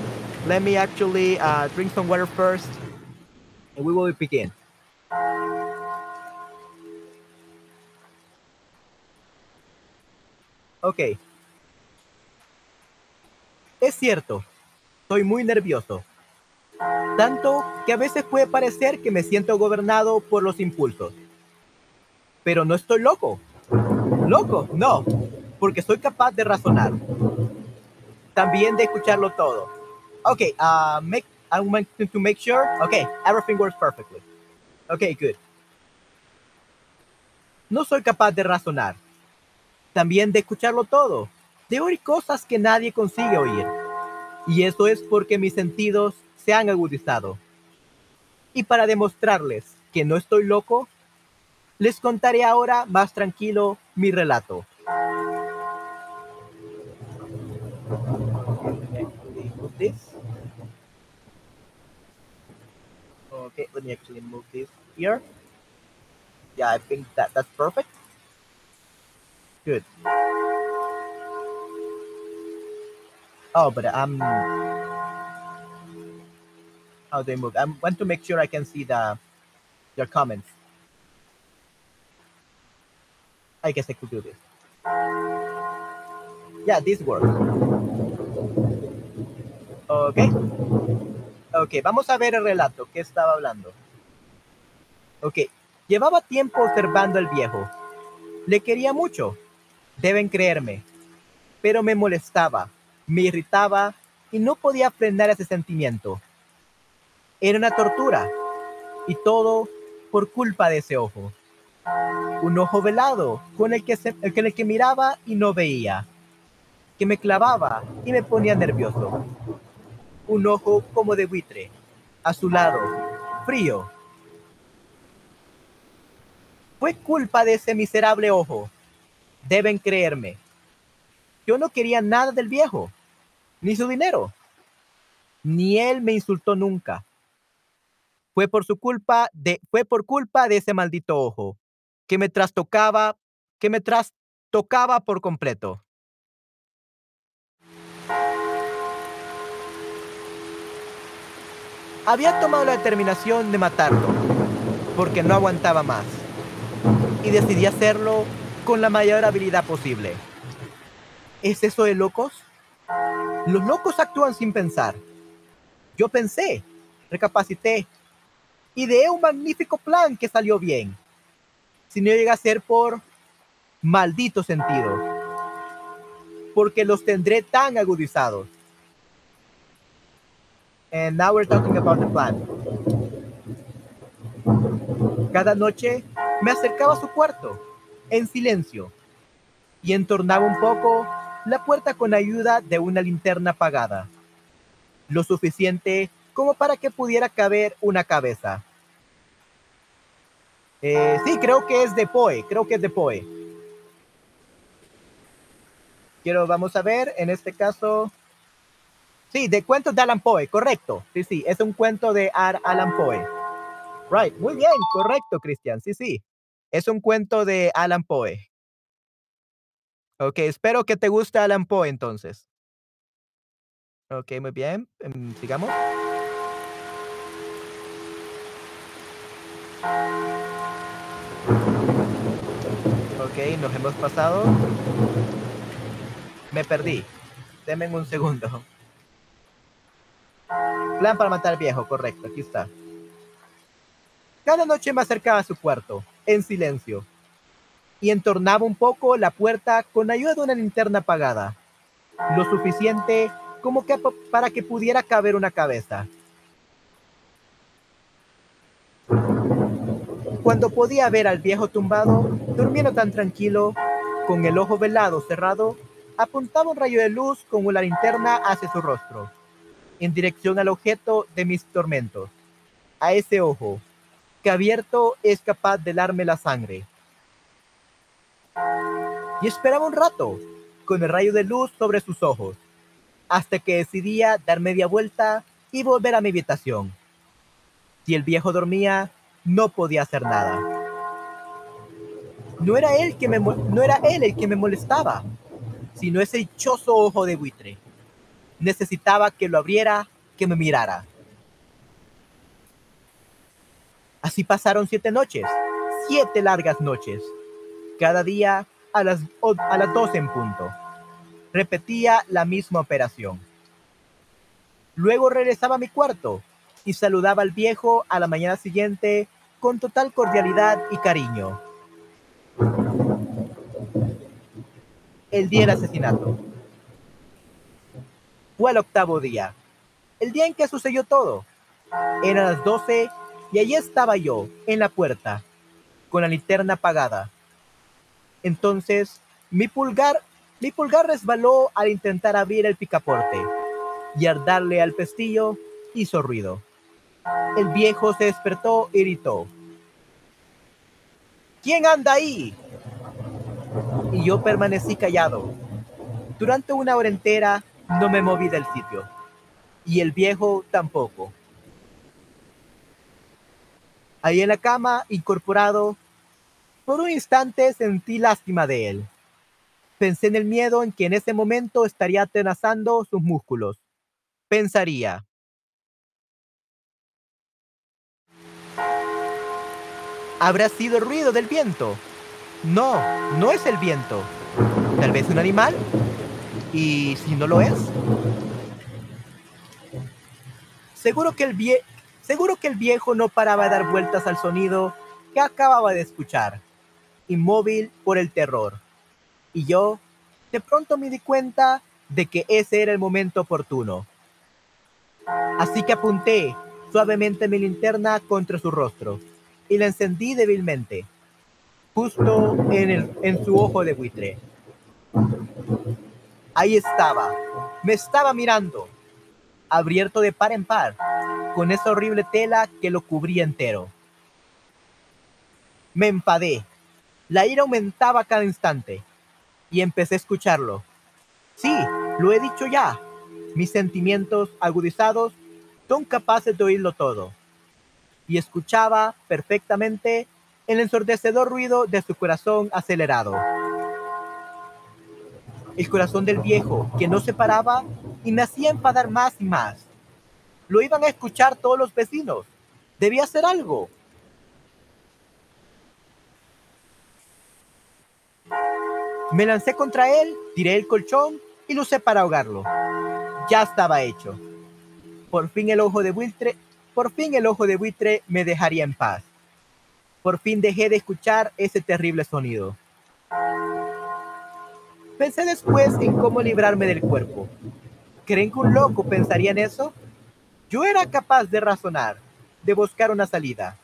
let me actually uh, drink some water first, and we will begin. Ok. Es cierto, soy muy nervioso. Tanto que a veces puede parecer que me siento gobernado por los impulsos. Pero no estoy loco. Loco, no, porque soy capaz de razonar. También de escucharlo todo. Ok, uh, make, I want to make sure. Okay, everything works perfectly. Okay, good. No soy capaz de razonar. También de escucharlo todo. De oír cosas que nadie consigue oír. Y eso es porque mis sentidos se han agudizado. Y para demostrarles que no estoy loco, les contaré ahora más tranquilo mi relato. Okay, let me actually move this here. Yeah, I think that that's perfect. Good. Oh, but I'm how they move. I want to make sure I can see the your comments. I guess I could do this. Yeah, this works. Ok. Ok, vamos a ver el relato. ¿Qué estaba hablando? Ok. Llevaba tiempo observando al viejo. Le quería mucho. Deben creerme. Pero me molestaba, me irritaba y no podía frenar ese sentimiento. Era una tortura. Y todo por culpa de ese ojo. Un ojo velado con el que, con el que miraba y no veía. Que me clavaba y me ponía nervioso. Un ojo como de buitre, azulado, frío. Fue culpa de ese miserable ojo. Deben creerme. Yo no quería nada del viejo, ni su dinero. Ni él me insultó nunca. Fue por su culpa de, fue por culpa de ese maldito ojo, que me trastocaba, que me trastocaba por completo. Había tomado la determinación de matarlo, porque no aguantaba más, y decidí hacerlo con la mayor habilidad posible. ¿Es eso de locos? Los locos actúan sin pensar. Yo pensé, recapacité, ideé un magnífico plan que salió bien. Si no llega a ser por malditos sentidos, porque los tendré tan agudizados. And now we're talking about the plan. Cada noche me acercaba a su cuarto, en silencio, y entornaba un poco la puerta con ayuda de una linterna apagada, lo suficiente como para que pudiera caber una cabeza. Eh, sí, creo que es de Poe, creo que es de Poe. Quiero, vamos a ver, en este caso, sí, de cuentos de Alan Poe, correcto. Sí, sí, es un cuento de Alan Poe. Right, muy bien, correcto, Cristian. Sí, sí, es un cuento de Alan Poe. Ok, espero que te guste Alan Poe entonces. Ok, muy bien. Em, sigamos. Ok, nos hemos pasado. Me perdí. Deme un segundo. Plan para matar al viejo, correcto, aquí está. Cada noche me acercaba a su cuarto, en silencio, y entornaba un poco la puerta con ayuda de una linterna apagada, lo suficiente como que para que pudiera caber una cabeza. Cuando podía ver al viejo tumbado, durmiendo tan tranquilo, con el ojo velado cerrado, apuntaba un rayo de luz con una linterna hacia su rostro, en dirección al objeto de mis tormentos, a ese ojo, que abierto es capaz de darme la sangre. Y esperaba un rato, con el rayo de luz sobre sus ojos, hasta que decidía dar media vuelta y volver a mi habitación. Si el viejo dormía, no podía hacer nada. No era él, que me, no era él el que me molestaba, sino ese dichoso ojo de buitre. Necesitaba que lo abriera, que me mirara. Así pasaron siete noches, siete largas noches, cada día a las, a las 12 en punto. Repetía la misma operación. Luego regresaba a mi cuarto y saludaba al viejo a la mañana siguiente con total cordialidad y cariño. El día del asesinato. Fue el octavo día, el día en que sucedió todo. Eran las doce y allí estaba yo, en la puerta, con la linterna apagada. Entonces, mi pulgar, mi pulgar resbaló al intentar abrir el picaporte y al darle al pestillo hizo ruido. El viejo se despertó y gritó. ¿Quién anda ahí? Y yo permanecí callado. Durante una hora entera no me moví del sitio. Y el viejo tampoco. Ahí en la cama, incorporado, por un instante sentí lástima de él. Pensé en el miedo en que en ese momento estaría atenazando sus músculos. Pensaría, ¿Habrá sido el ruido del viento? No, no es el viento. Tal vez un animal. ¿Y si no lo es? Seguro que el, Seguro que el viejo no paraba de dar vueltas al sonido que acababa de escuchar, inmóvil por el terror. Y yo, de pronto me di cuenta de que ese era el momento oportuno. Así que apunté suavemente mi linterna contra su rostro y la encendí débilmente, justo en, el, en su ojo de buitre. Ahí estaba, me estaba mirando, abierto de par en par, con esa horrible tela que lo cubría entero. Me enfadé. La ira aumentaba cada instante y empecé a escucharlo. Sí, lo he dicho ya. Mis sentimientos agudizados son capaces de oírlo todo y escuchaba perfectamente el ensordecedor ruido de su corazón acelerado. El corazón del viejo, que no se paraba y me hacía enfadar más y más. Lo iban a escuchar todos los vecinos. Debía hacer algo. Me lancé contra él, tiré el colchón y lo usé para ahogarlo. Ya estaba hecho. Por fin el ojo de buitre por fin el ojo de buitre me dejaría en paz. Por fin dejé de escuchar ese terrible sonido. Pensé después en cómo librarme del cuerpo. ¿Creen que un loco pensaría en eso? Yo era capaz de razonar, de buscar una salida.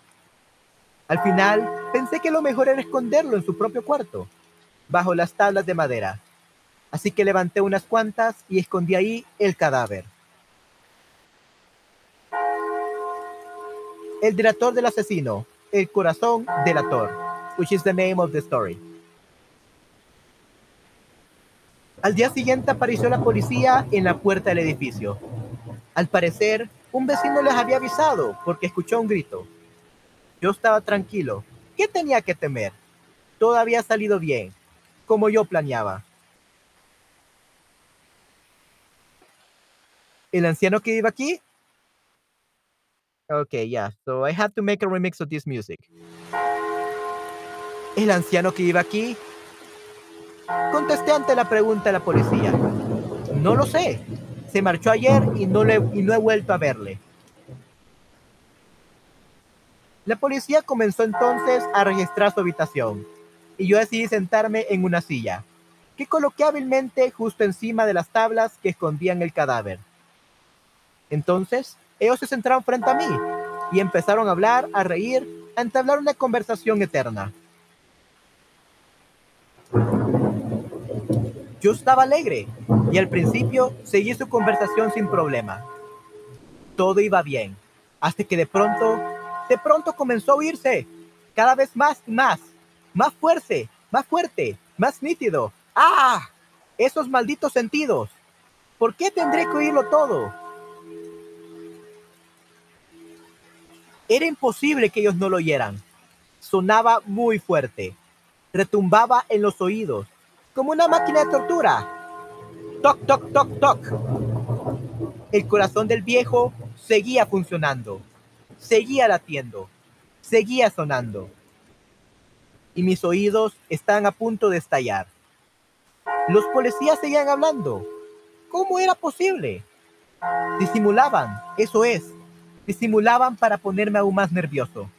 Al final, pensé que lo mejor era esconderlo en su propio cuarto, bajo las tablas de madera. Así que levanté unas cuantas y escondí ahí el cadáver. El delator del asesino, el corazón delator, which is the name of the story. Al día siguiente apareció la policía en la puerta del edificio. Al parecer, un vecino les había avisado porque escuchó un grito. Yo estaba tranquilo. ¿Qué tenía que temer? Todo había salido bien, como yo planeaba. El anciano que vive aquí Okay, yeah. So I had to make a remix of this music. El anciano que iba aquí. Contesté ante la pregunta de la policía. No lo sé. Se marchó ayer y no, le, y no he vuelto a verle. La policía comenzó entonces a registrar su habitación y yo decidí sentarme en una silla, que coloqué hábilmente justo encima de las tablas que escondían el cadáver. Entonces ellos se sentaron frente a mí y empezaron a hablar, a reír a entablar una conversación eterna. Yo estaba alegre y al principio seguí su conversación sin problema. Todo iba bien, hasta que de pronto, de pronto comenzó a oírse, cada vez más y más, más fuerte, más fuerte, más nítido. ¡Ah! Esos malditos sentidos. ¿Por qué tendré que oírlo todo? Era imposible que ellos no lo oyeran. Sonaba muy fuerte. Retumbaba en los oídos, como una máquina de tortura. Toc, toc, toc, toc. El corazón del viejo seguía funcionando, seguía latiendo, seguía sonando. Y mis oídos estaban a punto de estallar. Los policías seguían hablando. ¿Cómo era posible? Disimulaban, eso es, disimulaban para ponerme aún más nervioso.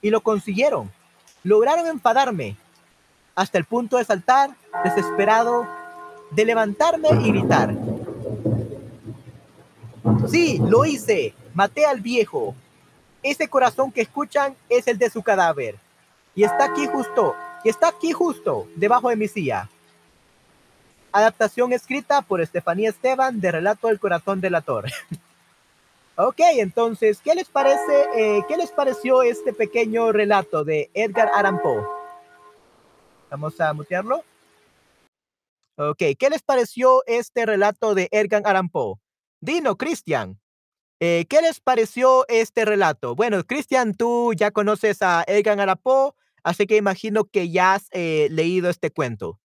Y lo consiguieron. Lograron enfadarme hasta el punto de saltar, desesperado, de levantarme y gritar. Sí, lo hice. Maté al viejo. Ese corazón que escuchan es el de su cadáver. Y está aquí justo, y está aquí justo, debajo de mi silla. Adaptación escrita por Estefanía Esteban de Relato del Corazón del Ator. ok, entonces, ¿qué les parece, eh, qué les pareció este pequeño relato de Edgar Allan Poe? Vamos a mutearlo. Ok, ¿qué les pareció este relato de Edgar Allan Poe? Dino, Cristian, eh, ¿qué les pareció este relato? Bueno, Cristian, tú ya conoces a Edgar Allan Poe, así que imagino que ya has eh, leído este cuento.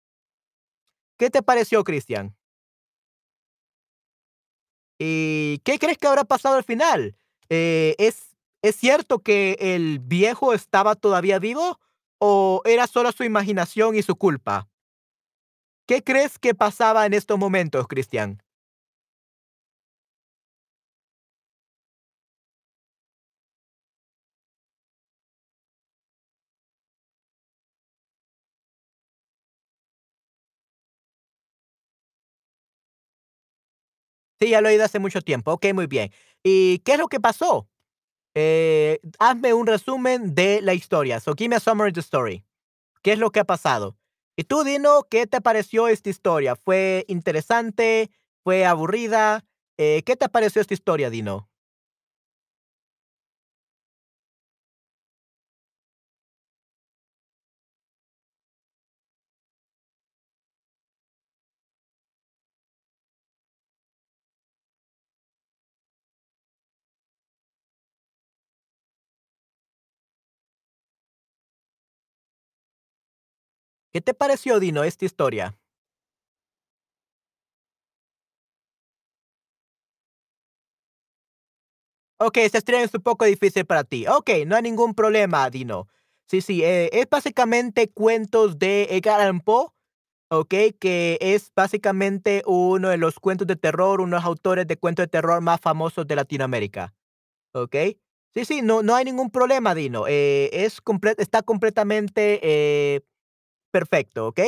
¿Qué te pareció, Cristian? ¿Y qué crees que habrá pasado al final? Eh, ¿es, ¿Es cierto que el viejo estaba todavía vivo o era solo su imaginación y su culpa? ¿Qué crees que pasaba en estos momentos, Cristian? Sí, ya lo he oído hace mucho tiempo. Ok, muy bien. ¿Y qué es lo que pasó? Eh, hazme un resumen de la historia. So, give me a summary of the story. ¿Qué es lo que ha pasado? Y tú, Dino, ¿qué te pareció esta historia? ¿Fue interesante? ¿Fue aburrida? Eh, ¿Qué te pareció esta historia, Dino? ¿Qué te pareció, Dino, esta historia? Ok, esta historia es un poco difícil para ti. Ok, no hay ningún problema, Dino. Sí, sí, eh, es básicamente cuentos de Edgar Allan Poe, ok, que es básicamente uno de los cuentos de terror, uno de los autores de cuentos de terror más famosos de Latinoamérica, ok. Sí, sí, no, no hay ningún problema, Dino. Eh, es está completamente eh, perfecto, ok.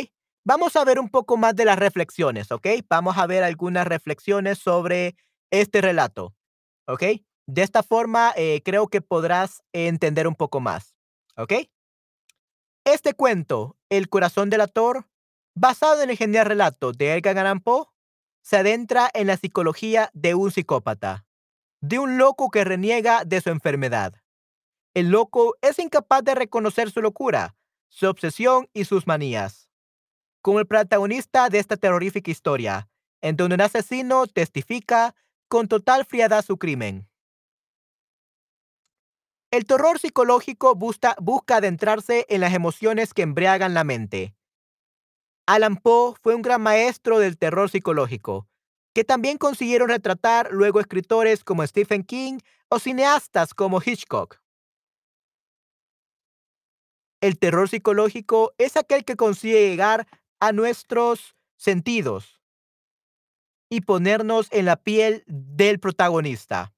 Vamos a ver un poco más de las reflexiones, ok. Vamos a ver algunas reflexiones sobre este relato, ok. De esta forma, eh, creo que podrás entender un poco más, ok. Este cuento, El corazón del actor, basado en el genial relato de Edgar Allan Poe, se adentra en la psicología de un psicópata, de un loco que reniega de su enfermedad. El loco es incapaz de reconocer su locura, su obsesión y sus manías. Como el protagonista de esta terrorífica historia, en donde un asesino testifica con total frialdad su crimen. El terror psicológico busca, adentrarse en las emociones que embriagan la mente. Alan Poe fue un gran maestro del terror psicológico, que también consiguieron retratar luego escritores como Stephen King o cineastas como Hitchcock. El terror psicológico es aquel que consigue llegar a nuestros sentidos y ponernos en la piel del protagonista.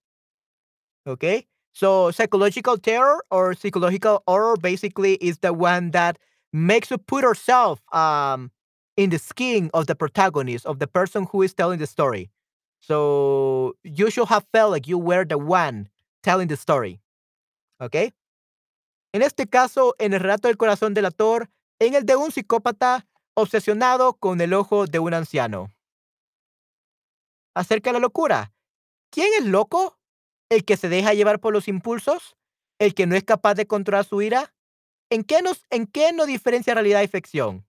Okay? So psychological terror or psychological horror basically is the one that makes you put yourself um, in the skin of the protagonist, of the person who is telling the story. So you should have felt like you were the one telling the story. Okay? En este caso, en el relato del corazón del actor, en el de un psicópata obsesionado con el ojo de un anciano. Acerca de la locura. ¿Quién es loco? ¿El que se deja llevar por los impulsos? ¿El que no es capaz de controlar su ira? ¿En qué, nos, ¿En qué no diferencia realidad y ficción?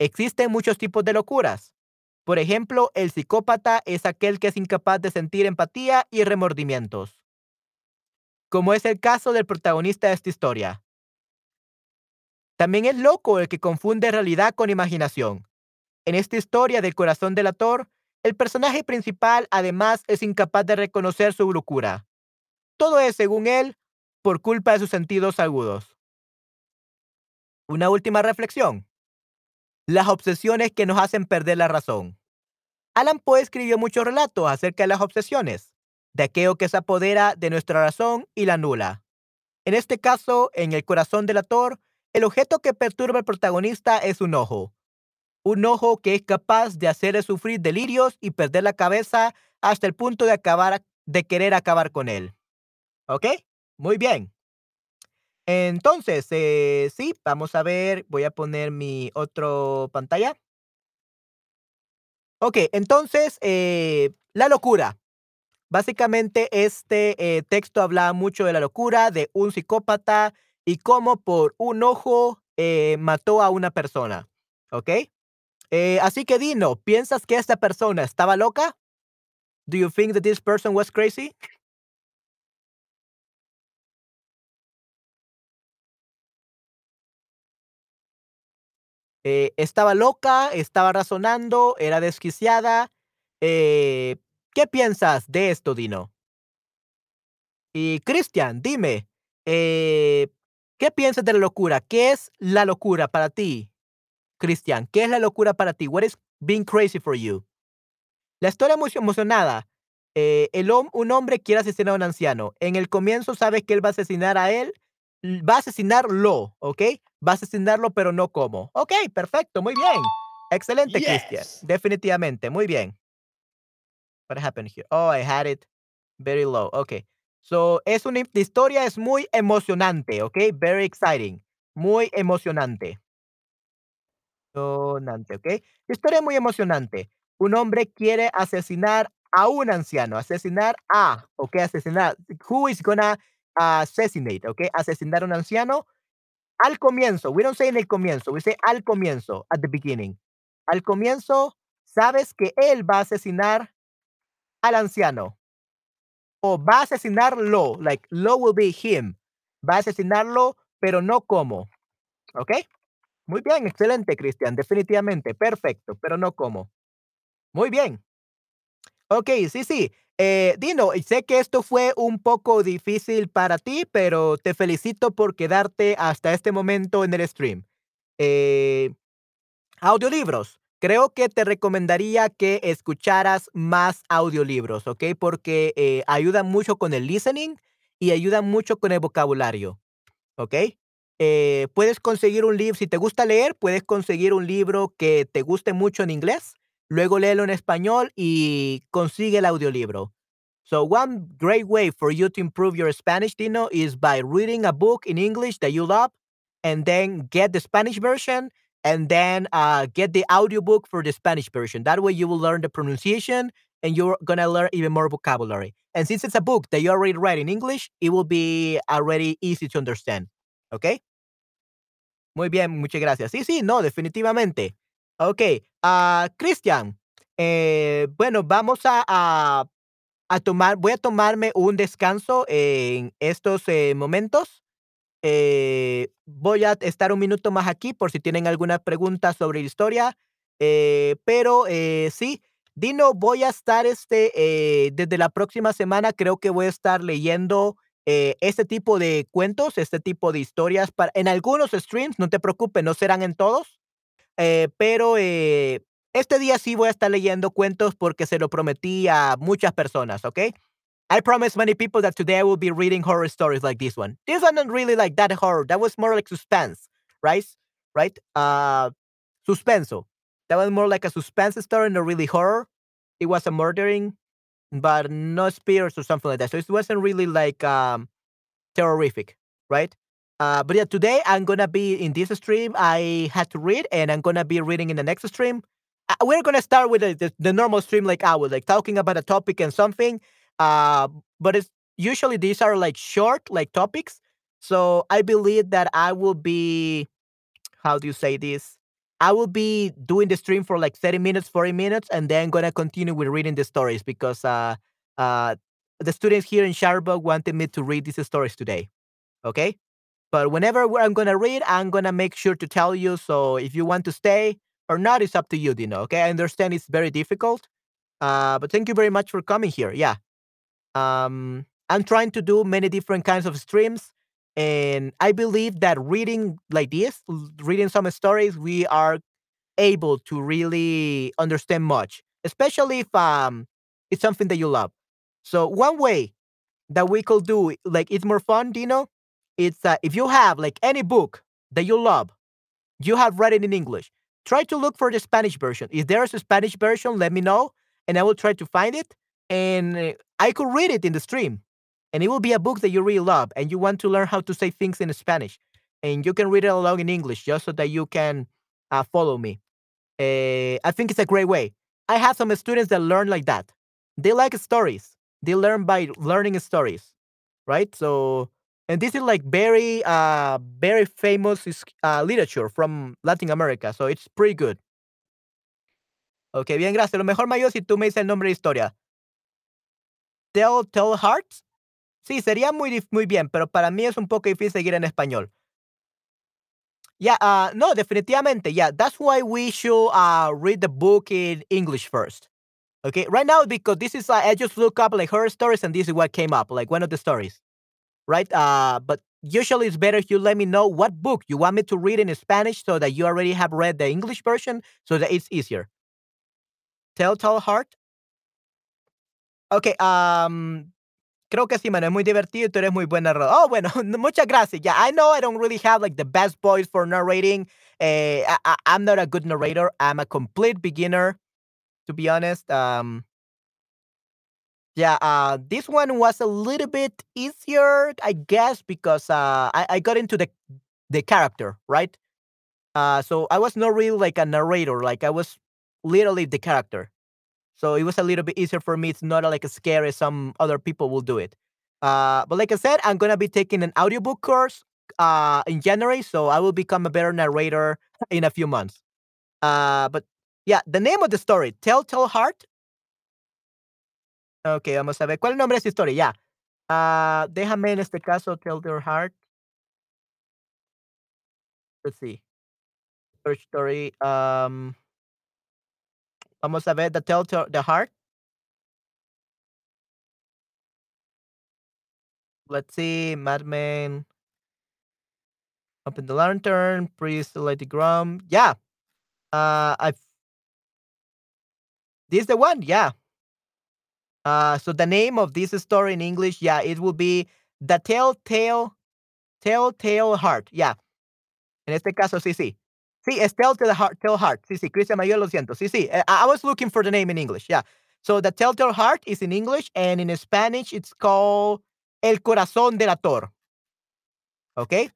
Existen muchos tipos de locuras. Por ejemplo, el psicópata es aquel que es incapaz de sentir empatía y remordimientos, como es el caso del protagonista de esta historia. También es loco el que confunde realidad con imaginación. En esta historia del corazón del actor, el personaje principal además es incapaz de reconocer su locura. Todo es, según él, por culpa de sus sentidos agudos. Una última reflexión las obsesiones que nos hacen perder la razón. Alan Poe escribió muchos relatos acerca de las obsesiones, de aquello que se apodera de nuestra razón y la nula. En este caso, en el corazón del actor, el objeto que perturba al protagonista es un ojo. Un ojo que es capaz de hacerle sufrir delirios y perder la cabeza hasta el punto de querer acabar con él. ¿Ok? Muy bien. Entonces, eh, sí, vamos a ver, voy a poner mi otro pantalla. Ok, entonces, eh, la locura. Básicamente, este eh, texto habla mucho de la locura de un psicópata y cómo por un ojo mató a una persona. ¿Ok? así que Dino, ¿piensas que esta persona estaba loca? Do you think that this person was crazy? Eh, estaba loca, estaba razonando, era desquiciada. Eh, ¿Qué piensas de esto, Dino? Y Cristian, dime, eh, ¿qué piensas de la locura? ¿Qué es la locura para ti? Cristian, ¿qué es la locura para ti? What is being crazy for you? La historia muy emocionada. el, un hombre quiere asesinar a un anciano. En el comienzo sabe que él va a asesinar a él va a asesinarlo, ¿ok? Va a asesinarlo, pero no como. Ok, perfecto, muy bien. Excelente, Christian. Definitivamente, muy bien. What happened here? Oh, I had it very low. Ok. So, es una historia es muy emocionante, ¿ok? Very exciting. Muy emocionante. Emocionante, ¿ok? La historia muy emocionante. Un hombre quiere asesinar a un anciano, asesinar a, ¿ok? Asesinar. Who is gonna assassinate, ¿ok? Asesinar a un anciano al comienzo. We don't say en el comienzo, we say al comienzo, at the beginning. Al comienzo, sabes que él va a asesinar al anciano. O va a asesinarlo, like, lo will be him. Va a asesinarlo, pero no como. ¿Ok? Muy bien, excelente, Cristian. Definitivamente, perfecto, pero no como. Muy bien. Ok, sí, sí. Eh, Dino, sé que esto fue un poco difícil para ti, pero te felicito por quedarte hasta este momento en el stream. Eh, audiolibros. Creo que te recomendaría que escucharas más audiolibros, ¿ok? Porque eh, ayudan mucho con el listening y ayudan mucho con el vocabulario, ¿ok? Eh, puedes conseguir un libro, si te gusta leer, puedes conseguir un libro que te guste mucho en inglés luego léelo en español y consigue el audiolibro. So one great way for you to improve your Spanish, Dino, is by reading a book in English that you love and then get the Spanish version and then uh, get the audiobook for the Spanish version. That way you will learn the pronunciation and you're going to learn even more vocabulary. And since it's a book that you already read in English, it will be already easy to understand. Okay? Muy bien, muchas gracias. Sí, sí, no, definitivamente. Ok, uh, Cristian, eh, bueno, vamos a, a, tomar, voy a tomarme un descanso en estos eh, momentos. Eh, voy a estar un minuto más aquí por si tienen alguna pregunta sobre historia. pero sí, Dino, voy a estar este, desde la próxima semana, creo que voy a estar leyendo este tipo de cuentos, este tipo de historias para, en algunos streams, no te preocupes, no serán en todos eh, pero eh, este día sí voy a estar leyendo cuentos porque se lo prometí a muchas personas, ¿ok? I promised many people that today I will be reading horror stories like this one. This one not really like that horror. That was more like suspense, right? Right? Uh, suspenso. That was more like a suspense story, not really horror. It was a murdering, but no spirits or something like that. So it wasn't really like um, terrorific, right? Uh, but yeah, today I'm gonna be in this stream. I had to read, and I'm gonna be reading in the next stream. Uh, we're gonna start with the, the, the normal stream, like I was like talking about a topic and something. Uh, but it's usually these are like short, like topics. So I believe that I will be, how do you say this? I will be doing the stream for like 30 minutes, 40 minutes, and then gonna continue with reading the stories because uh, uh, the students here in Sharburg wanted me to read these stories today. Okay. But whenever I'm gonna read, I'm gonna make sure to tell you. So if you want to stay or not, it's up to you, Dino. Okay, I understand it's very difficult. Uh, but thank you very much for coming here. Yeah. Um, I'm trying to do many different kinds of streams, and I believe that reading like this, reading some stories, we are able to really understand much, especially if um it's something that you love. So one way that we could do like it's more fun, Dino. It's uh, if you have like any book that you love, you have read it in English. Try to look for the Spanish version. If there's a Spanish version, let me know, and I will try to find it. And uh, I could read it in the stream, and it will be a book that you really love, and you want to learn how to say things in Spanish, and you can read it along in English just so that you can uh, follow me. Uh, I think it's a great way. I have some students that learn like that. They like stories. They learn by learning stories, right? So, and this is like very, uh, very famous uh, literature from Latin America. So it's pretty good. Ok, bien, gracias. Lo mejor me ayuda si tú me dices el nombre de historia. Tell, Tell Hearts. Sí, sería muy, muy bien, pero para mí es un poco difícil seguir en español. Yeah, uh, no, definitivamente. Yeah, that's why we should uh, read the book in English first. Okay, right now because this is uh, I just look up like horror stories and this is what came up, like one of the stories, right? Uh, but usually it's better if you let me know what book you want me to read in Spanish so that you already have read the English version so that it's easier. Telltale Heart. Okay, um, creo que sí, mano, es muy divertido tú eres muy buen narrador. Oh, bueno, muchas gracias. Yeah, I know I don't really have like the best voice for narrating. Uh, I, I'm not a good narrator. I'm a complete beginner, to be honest. Um, Yeah, uh, this one was a little bit easier, I guess, because uh, I, I got into the the character, right? Uh, so I was not really like a narrator, like I was literally the character. So it was a little bit easier for me. It's not like as scary as some other people will do it. Uh, but like I said, I'm gonna be taking an audiobook course uh, in January, so I will become a better narrator in a few months. Uh, but yeah, the name of the story, Telltale Heart. Ok, vamos a ver. ¿Cuál nombre de esta historia? Ya. Ah, déjame en este caso Tell Their Heart. Let's see. Search story. Um, vamos a ver The Tell the Heart. Let's see. Madman. Open the lantern. Priest the drum. Yeah. Uh, I. This is the one. Yeah. Uh, so the name of this story in English, yeah, it will be The Telltale Telltale Heart. Yeah. En este caso, sí, sí. Sí, es Telltale Heart, Tell Heart. Sí, sí, Cristian Mayor, lo siento. Sí, sí. eh, I, I was looking for the name in English. Yeah. So the Telltale Heart is in English, and in Spanish, it's called El Corazón del Ator. Okay?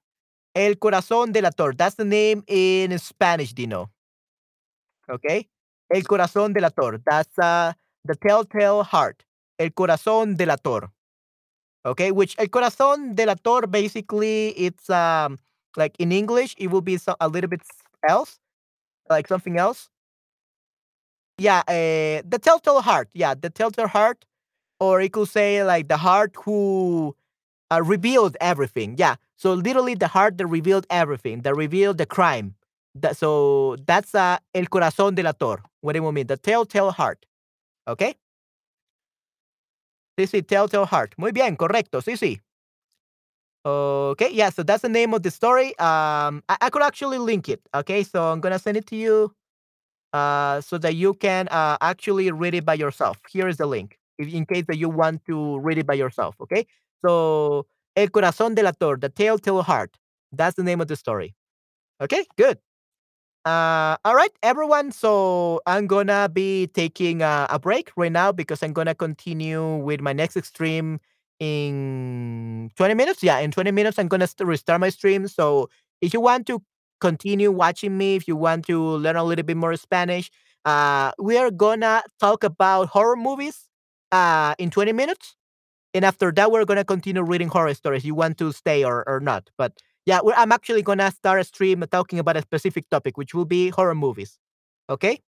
El Corazón del Ator. That's the name in Spanish, Dino. Okay? El Corazón del Ator. That's uh, the Telltale Heart. El Corazón del Ator. Okay? Which El Corazón del Ator, basically, it's um like in English, it will be so, a little bit else, like something else. Yeah, uh, the Telltale Heart. Yeah, the Telltale Heart, or it could say like the heart who uh, revealed everything. Yeah, so literally the heart that revealed everything, that revealed the crime. That, so that's uh, El Corazón del Ator. What do you mean? The Telltale Heart. Okay. Sí, sí, Telltale Heart. Muy bien, correcto. Sí, sí. Okay, yeah, so that's the name of the story. Um, I, I could actually link it. Okay, so I'm gonna send it to you. uh, so that you can uh, actually read it by yourself. Here is the link, if, in case that you want to read it by yourself. Okay, so El Corazón del Ator, the Telltale Heart. That's the name of the story. Okay, good. Uh, all right, everyone. So I'm gonna be taking uh, a break right now because I'm gonna continue with my next stream in 20 minutes. Yeah, in 20 minutes, I'm gonna restart my stream. So if you want to continue watching me, if you want to learn a little bit more Spanish, uh, we are gonna talk about horror movies uh, in 20 minutes. And after that, we're gonna continue reading horror stories. You want to stay or, or not? But yeah, I'm actually gonna start a stream talking about a specific topic, which will be horror movies. Okay.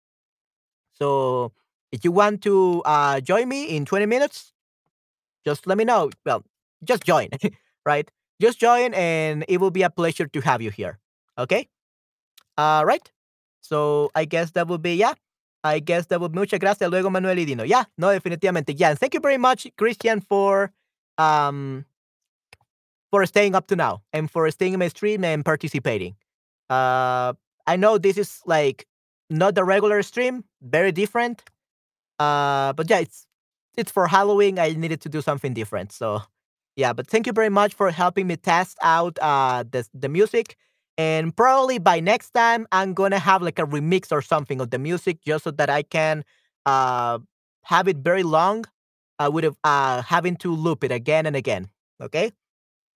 So if you want to uh, join me in 20 minutes, just let me know. Well, just join, right? Just join, and it will be a pleasure to have you here. Okay. All right. So I guess that would be yeah. I guess that would muchas gracias luego Manuel y Dino. Yeah, no, definitivamente. Yeah, and thank you very much, Christian, for um for staying up to now and for staying in my stream and participating. Uh I know this is like not the regular stream, very different. Uh but yeah, it's it's for Halloween. I needed to do something different. So yeah, but thank you very much for helping me test out uh the the music. And probably by next time, I'm gonna have like a remix or something of the music just so that I can uh, have it very long. I would have uh, having to loop it again and again. Okay.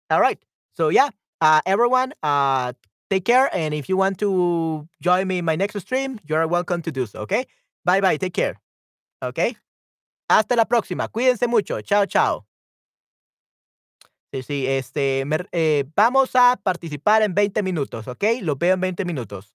All right. So yeah, uh, everyone, uh, take care. And if you want to join me in my next stream, you're welcome to do so. Okay. Bye bye. Take care. Okay. Hasta la próxima. Cuídense mucho. Chao, chao. Sí, sí, este, eh, vamos a participar en 20 minutos, ¿ok? Lo veo en 20 minutos.